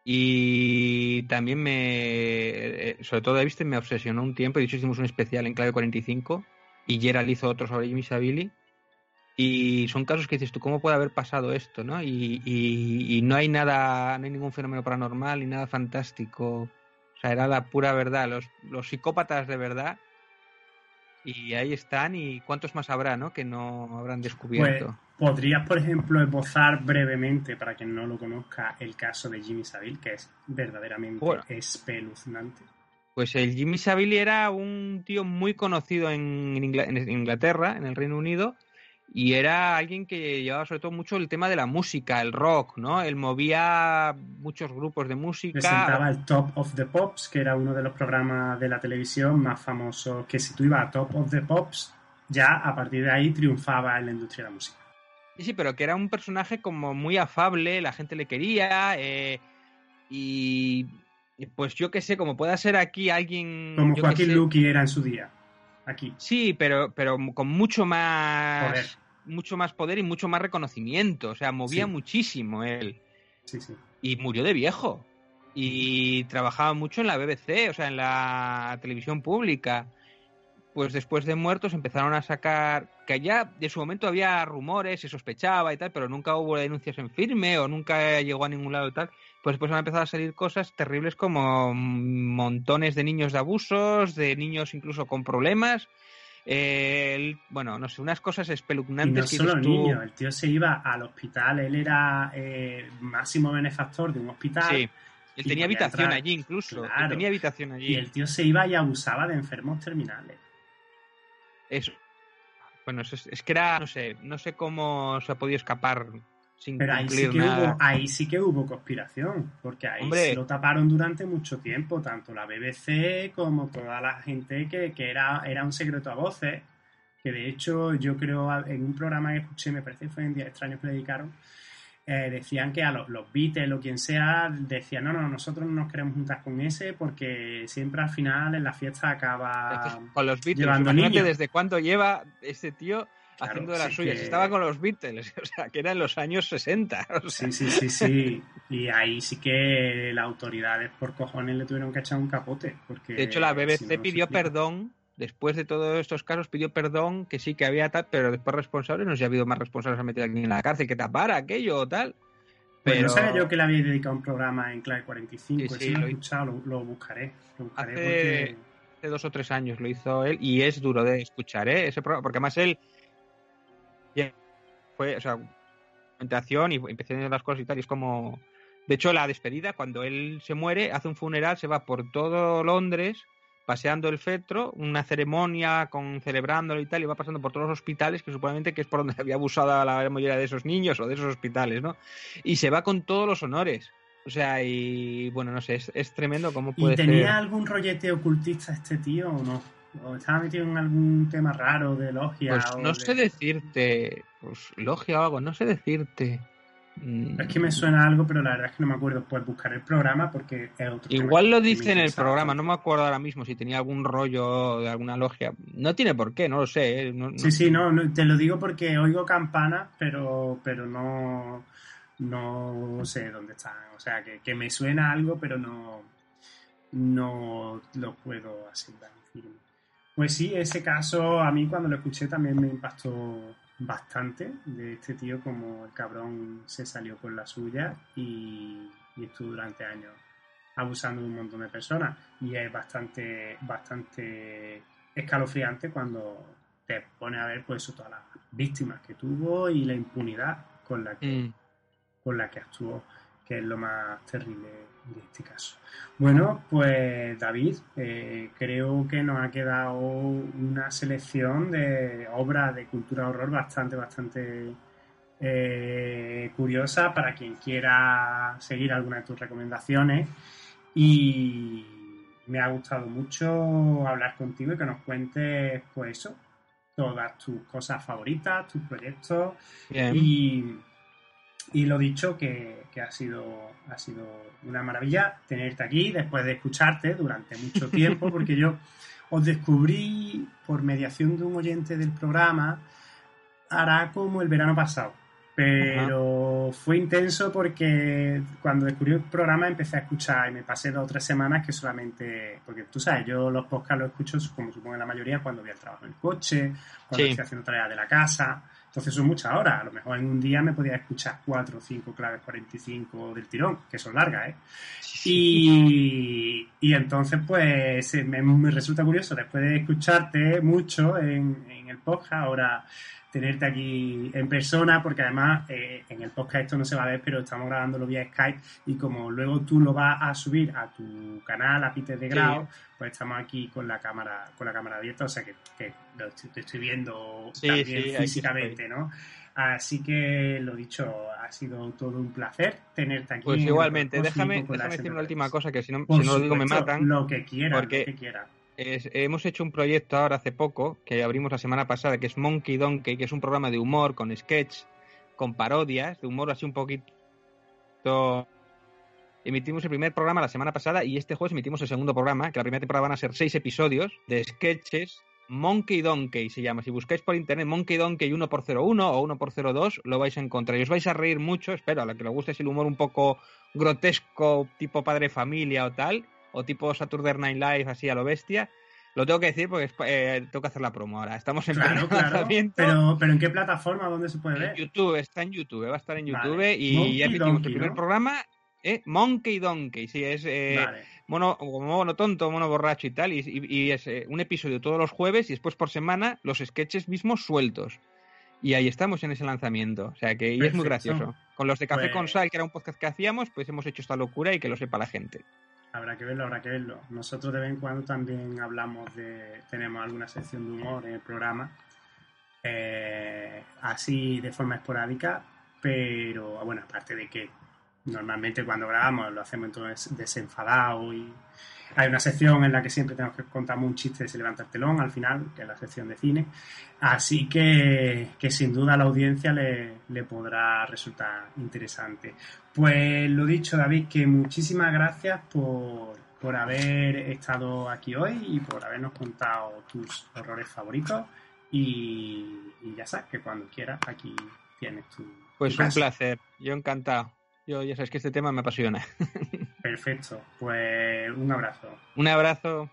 y también me eh, sobre todo Epstein me obsesionó un tiempo, de hecho hicimos un especial en clave 45 y Gerald hizo otro sobre Jimmy Savile y son casos que dices tú cómo puede haber pasado esto, ¿no? Y, y- y no hay nada, no hay ningún fenómeno paranormal ni nada fantástico, o sea era la pura verdad, los, los psicópatas de verdad y ahí están y cuántos más habrá, ¿no? Que no habrán Pues, descubierto. ¿podrías, por ejemplo, esbozar brevemente, para quien no lo conozca, el caso de Jimmy Savile, que es verdaderamente Bueno. espeluznante? Pues el Jimmy Savile era un tío muy conocido en Inglaterra, en el Reino Unido, y era alguien que llevaba sobre todo mucho el tema de la música, el rock, ¿no? Él movía muchos grupos de música. Presentaba el Top of the Pops, que era uno de los programas de la televisión más famosos, que si tú ibas a Top of the Pops, ya a partir de ahí triunfaba en la industria de la música. Sí, sí, pero que era un personaje como muy afable, la gente le quería, eh, y pues yo qué sé, como pueda ser aquí alguien... Como Joaquín Luqui era en su día, aquí. Sí, pero, pero con mucho más Poder. mucho más poder y mucho más reconocimiento. O sea, movía Sí. muchísimo él. Sí, sí. Y murió de viejo. Y trabajaba mucho en la BBC, o sea, en la televisión pública. Pues después de muertos empezaron a sacar. Que ya de su momento había rumores, se sospechaba y tal, pero nunca hubo denuncias en firme o nunca llegó a ningún lado y tal. Pues después han empezado a salir cosas terribles como montones de niños de abusos, de niños incluso con problemas. Eh, el- bueno, no sé, unas cosas Y espeluznantes no que solo tú- niños, el tío se iba al hospital, él era eh, máximo benefactor de un hospital. Sí. Él y tenía habitación entrar- allí incluso. Él Claro. tenía habitación allí. Y el tío se iba y abusaba de enfermos terminales. Eso. Bueno, es, es que era, no sé, no sé cómo se ha podido escapar sin Pero ahí sí, que nada. hubo, ahí sí que hubo conspiración, porque ahí Hombre. se lo taparon durante mucho tiempo, tanto la BBC como toda la gente que, que era, era un secreto a voces, Que de hecho yo creo en un programa que escuché, me parece que fue en Días Extraños que le dedicaron, eh, decían que a los, los Beatles o quien sea, decían, no, no, nosotros no nos queremos juntar con ese porque siempre al final en la fiesta acaba Entonces, con los Beatles, llevando niños. desde cuándo lleva este tío Claro, haciendo de las sí suyas. que- Estaba con los Beatles, o sea, que era en los años 60. o sea. Sí, sí, sí, sí. Y ahí sí que las autoridades por cojones le tuvieron que echar un capote. Porque De hecho, la BBC si no, pidió perdón, después de todos estos casos, pidió perdón, que sí que había tal, pero después responsables, no sé si ha habido más responsables a meter aquí en la cárcel, que tapara aquello o tal. Pues Pero no sabía yo que le había dedicado un programa en Clave 45. Sí, sí, lo he escuchado, lo, lo buscaré. Lo buscaré Hace- porque. hace dos o tres años lo hizo él y es duro de escuchar, ¿eh? Ese programa, porque además él fue, o sea, presentación y empecé a hacer las cosas y tal, y es como... De hecho, la despedida, cuando él se muere, hace un funeral, se va por todo Londres paseando el fetro, una ceremonia con celebrándolo y tal, y va pasando por todos los hospitales, que supuestamente que es por donde había abusado a la mayoría de esos niños o de esos hospitales, ¿no? Y se va con todos los honores. O sea, y bueno, no sé, es, es tremendo cómo puede ¿Y tenía ser. algún rollete ocultista este tío o no? ¿O estaba metido en algún tema raro de logia? Pues o no de- sé decirte, pues logia o algo, no sé decirte. Es que me suena algo, pero la verdad es que no me acuerdo. Pues buscar el programa porque es otro Igual lo dice en el programa, no me acuerdo ahora mismo si tenía algún rollo de alguna logia. No tiene por qué, no lo sé. ¿eh? No- no- Sí, sí, no, no, te lo digo porque oigo campanas, pero, pero no, no sé dónde están. O sea, que, que me suena algo, pero no, no lo puedo asegurar. firme. Pues sí, ese caso a mí cuando lo escuché también me impactó bastante de este tío como el cabrón se salió con la suya y, y estuvo durante años abusando de un montón de personas y es bastante bastante escalofriante cuando te pone a ver pues eso, todas las víctimas que tuvo y la impunidad con la que Mm. con la que actuó, que es lo más terrible de este caso. Bueno, pues David, eh, creo que nos ha quedado una selección de obras de cultura horror bastante, bastante eh, curiosa para quien quiera seguir alguna de tus recomendaciones. Y me ha gustado mucho hablar contigo y que nos cuentes, pues eso, todas tus cosas favoritas, tus proyectos Bien. y, y lo dicho, que, que ha, sido, ha sido una maravilla tenerte aquí después de escucharte durante mucho tiempo, porque yo os descubrí por mediación de un oyente del programa, hará como el verano pasado. Pero fue intenso porque cuando descubrí el programa empecé a escuchar y me pasé dos o tres semanas que solamente, porque tú sabes, yo los podcasts los escucho como supongo la mayoría cuando voy al trabajo en el coche, cuando Sí. estoy haciendo tareas de la casa, entonces son muchas horas. A lo mejor en un día me podía escuchar cuatro o cinco claves 45 del tirón, que son largas, ¿eh? Y, y entonces, pues, me, me resulta curioso, después de escucharte mucho en, en el podcast, ahora tenerte aquí en persona, porque además eh, en el podcast esto no se va a ver, pero estamos grabándolo vía Skype y como luego tú lo vas a subir a tu canal, a Peter de Grau, pues estamos aquí con la cámara con la cámara abierta, o sea que, que lo estoy- te estoy viendo Sí, también sí, físicamente, ¿no? Así que lo dicho, ha sido todo un placer tenerte aquí. Pues igualmente, déjame, déjame decir una última cosa que si no, si no lo digo me matan. Lo que quiera, porque- lo que quiera. Es- hemos hecho un proyecto ahora hace poco, que abrimos la semana pasada, que es Monkey Donkey, que es un programa de humor con sketch, con parodias, de humor así un poquito... Emitimos el primer programa la semana pasada y este jueves emitimos el segundo programa, que la primera temporada van a ser seis episodios de sketches. Monkey Donkey se llama. Si buscáis por internet Monkey Donkey 1x01 o 1x02, lo vais a encontrar. Y os vais a reír mucho. Espero, a la que le guste el humor un poco grotesco, tipo padre familia o tal, o tipo Saturday Night Live, así a lo bestia. Lo tengo que decir porque es eh, tengo que hacer la promo ahora. Estamos en Claro, pleno claro. lanzamiento. Pero, pero ¿en qué plataforma? ¿Dónde se puede En ver? YouTube, está en YouTube, va a estar en YouTube Vale. y Monkey ya emitimos Donkey, el primer ¿no? programa. Eh, Monkey Donkey, sí, es eh, Vale. mono, tonto, mono borracho y tal, y, y- y es eh, un episodio todos los jueves y después por semana los sketches mismos sueltos. Y ahí estamos en ese lanzamiento, o sea que y es muy gracioso. Con los de Café Pues- con Sal, que era un podcast que hacíamos, pues hemos hecho esta locura y que lo sepa la gente. Habrá que verlo, habrá que verlo. Nosotros de vez en cuando también hablamos de. Tenemos alguna sección de humor en el programa. eh, así de forma esporádica. Pero bueno, aparte de que normalmente cuando grabamos lo hacemos entonces desenfadado y hay una sección en la que siempre tenemos que contar un chiste de Se levanta el telón al final, que es la sección de cine. Así que, que sin duda a la audiencia le, le podrá resultar interesante. Pues lo dicho, David, que muchísimas gracias por, por haber estado aquí hoy y por habernos contado tus horrores favoritos. Y, y ya sabes que cuando quieras aquí tienes tu. Pues tu un placer, yo encantado. Yo ya sabes que este tema me apasiona. Perfecto, pues un abrazo. Un abrazo.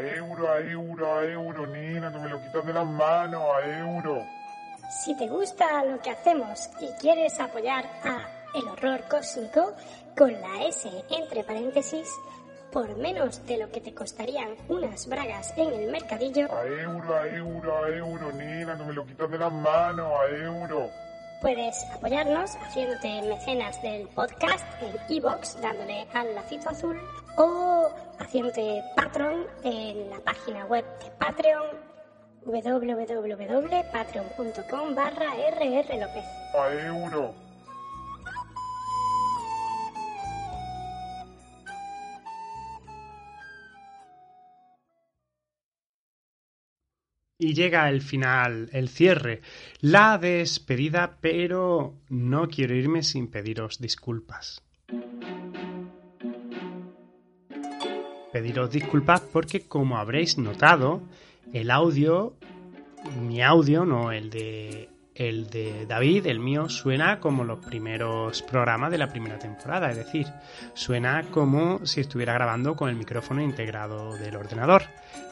A euro, a euro, a euro, Nina, no me lo quitas de las manos, a euro. Si te gusta lo que hacemos y quieres apoyar a El Horror Cósmico con la S entre paréntesis, por menos de lo que te costarían unas bragas en el mercadillo, A euro, a euro, a euro, Nina, no me lo quitas de las manos, a euro. puedes apoyarnos haciéndote mecenas del podcast en iBox dándole al lacito azul o haciéndote patron en la página web de Patreon www.patreon.com barra rrlopez. A euro. Y llega el final, el cierre, la despedida, pero no quiero irme sin pediros disculpas. Pediros disculpas porque como habréis notado, el audio, mi audio, no el de el de David, el mío, suena como los primeros programas de la primera temporada, es decir, suena como si estuviera grabando con el micrófono integrado del ordenador,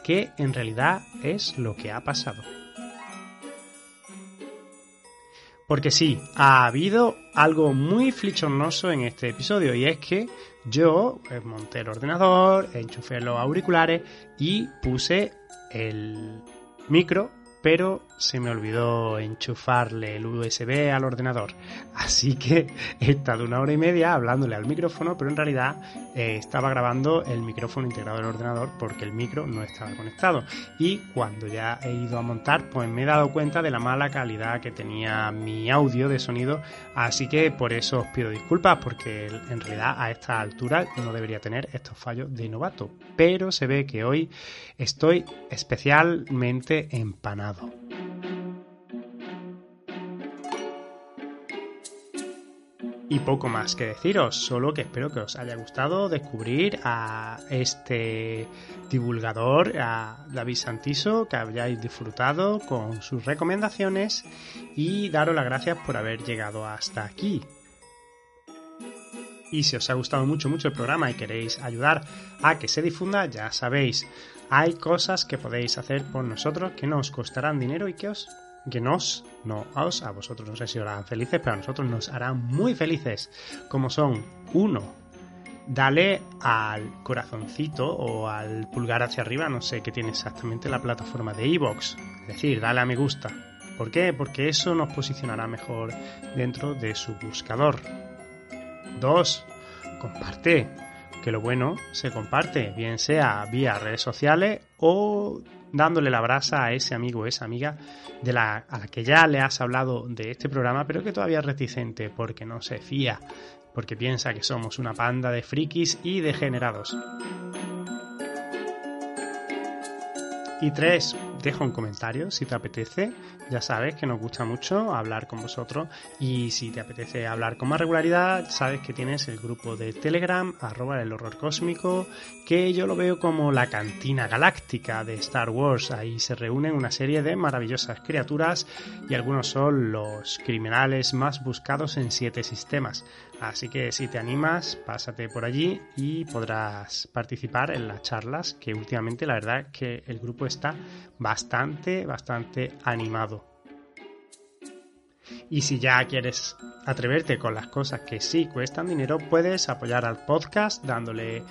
que en realidad es lo que ha pasado. Porque sí, ha habido algo muy flichornoso en este episodio y es que yo eh, monté el ordenador, enchufé los auriculares y puse el micro, pero se me olvidó enchufarle el USB al ordenador. Así que he estado una hora y media hablándole al micrófono, pero en realidad eh, estaba grabando el micrófono integrado del ordenador porque el micro no estaba conectado. Y cuando ya he ido a montar, pues me he dado cuenta de la mala calidad que tenía mi audio de sonido. Así que por eso os pido disculpas, porque en realidad a esta altura no debería tener estos fallos de novato. Pero se ve que hoy estoy especialmente empanado. Y poco más que deciros, solo que espero que os haya gustado descubrir a este divulgador, a David Santiso, que hayáis disfrutado con sus recomendaciones y daros las gracias por haber llegado hasta aquí. Y si os ha gustado mucho, mucho el programa y queréis ayudar a que se difunda, ya sabéis, hay cosas que podéis hacer por nosotros que no os costarán dinero y que os que nos, no os, a vosotros no sé si os harán felices, pero a nosotros nos harán muy felices, como son, uno, dale al corazoncito o al pulgar hacia arriba, no sé qué tiene exactamente la plataforma de iVoox, es decir, dale a me gusta. ¿Por qué? Porque eso nos posicionará mejor dentro de su buscador. Dos, comparte, que lo bueno se comparte, bien sea vía redes sociales o dándole la brasa a ese amigo esa amiga de la, a la que ya le has hablado de este programa, pero que todavía es reticente porque no se fía, porque piensa que somos una panda de frikis y degenerados. Y tres, deja un comentario si te apetece. Ya sabes que nos gusta mucho hablar con vosotros y si te apetece hablar con más regularidad, sabes que tienes el grupo de Telegram, arroba el horror cósmico, que yo lo veo como la cantina galáctica de Star Wars. Ahí se reúnen una serie de maravillosas criaturas y algunos son los criminales más buscados en siete sistemas. Así que si te animas, pásate por allí y podrás participar en las charlas, que últimamente la verdad es que el grupo está bastante, bastante animado. Y si ya quieres atreverte con las cosas que sí cuestan dinero, puedes apoyar al podcast dándole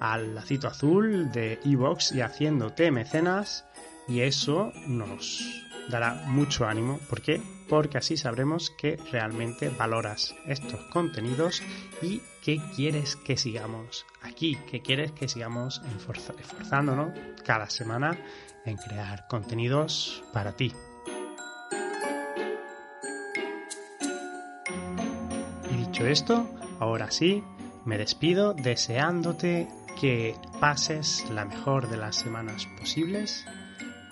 al lacito azul de iVoox y haciéndote mecenas. Y eso nos dará mucho ánimo. ¿Por qué? Porque así sabremos que realmente valoras estos contenidos y que quieres que sigamos aquí, que quieres que sigamos esforzándonos cada semana en crear contenidos para ti. Y dicho esto, ahora sí, me despido deseándote que pases la mejor de las semanas posibles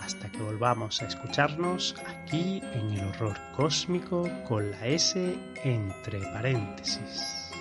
hasta que volvamos a escucharnos aquí en el horror cósmico con la S entre paréntesis.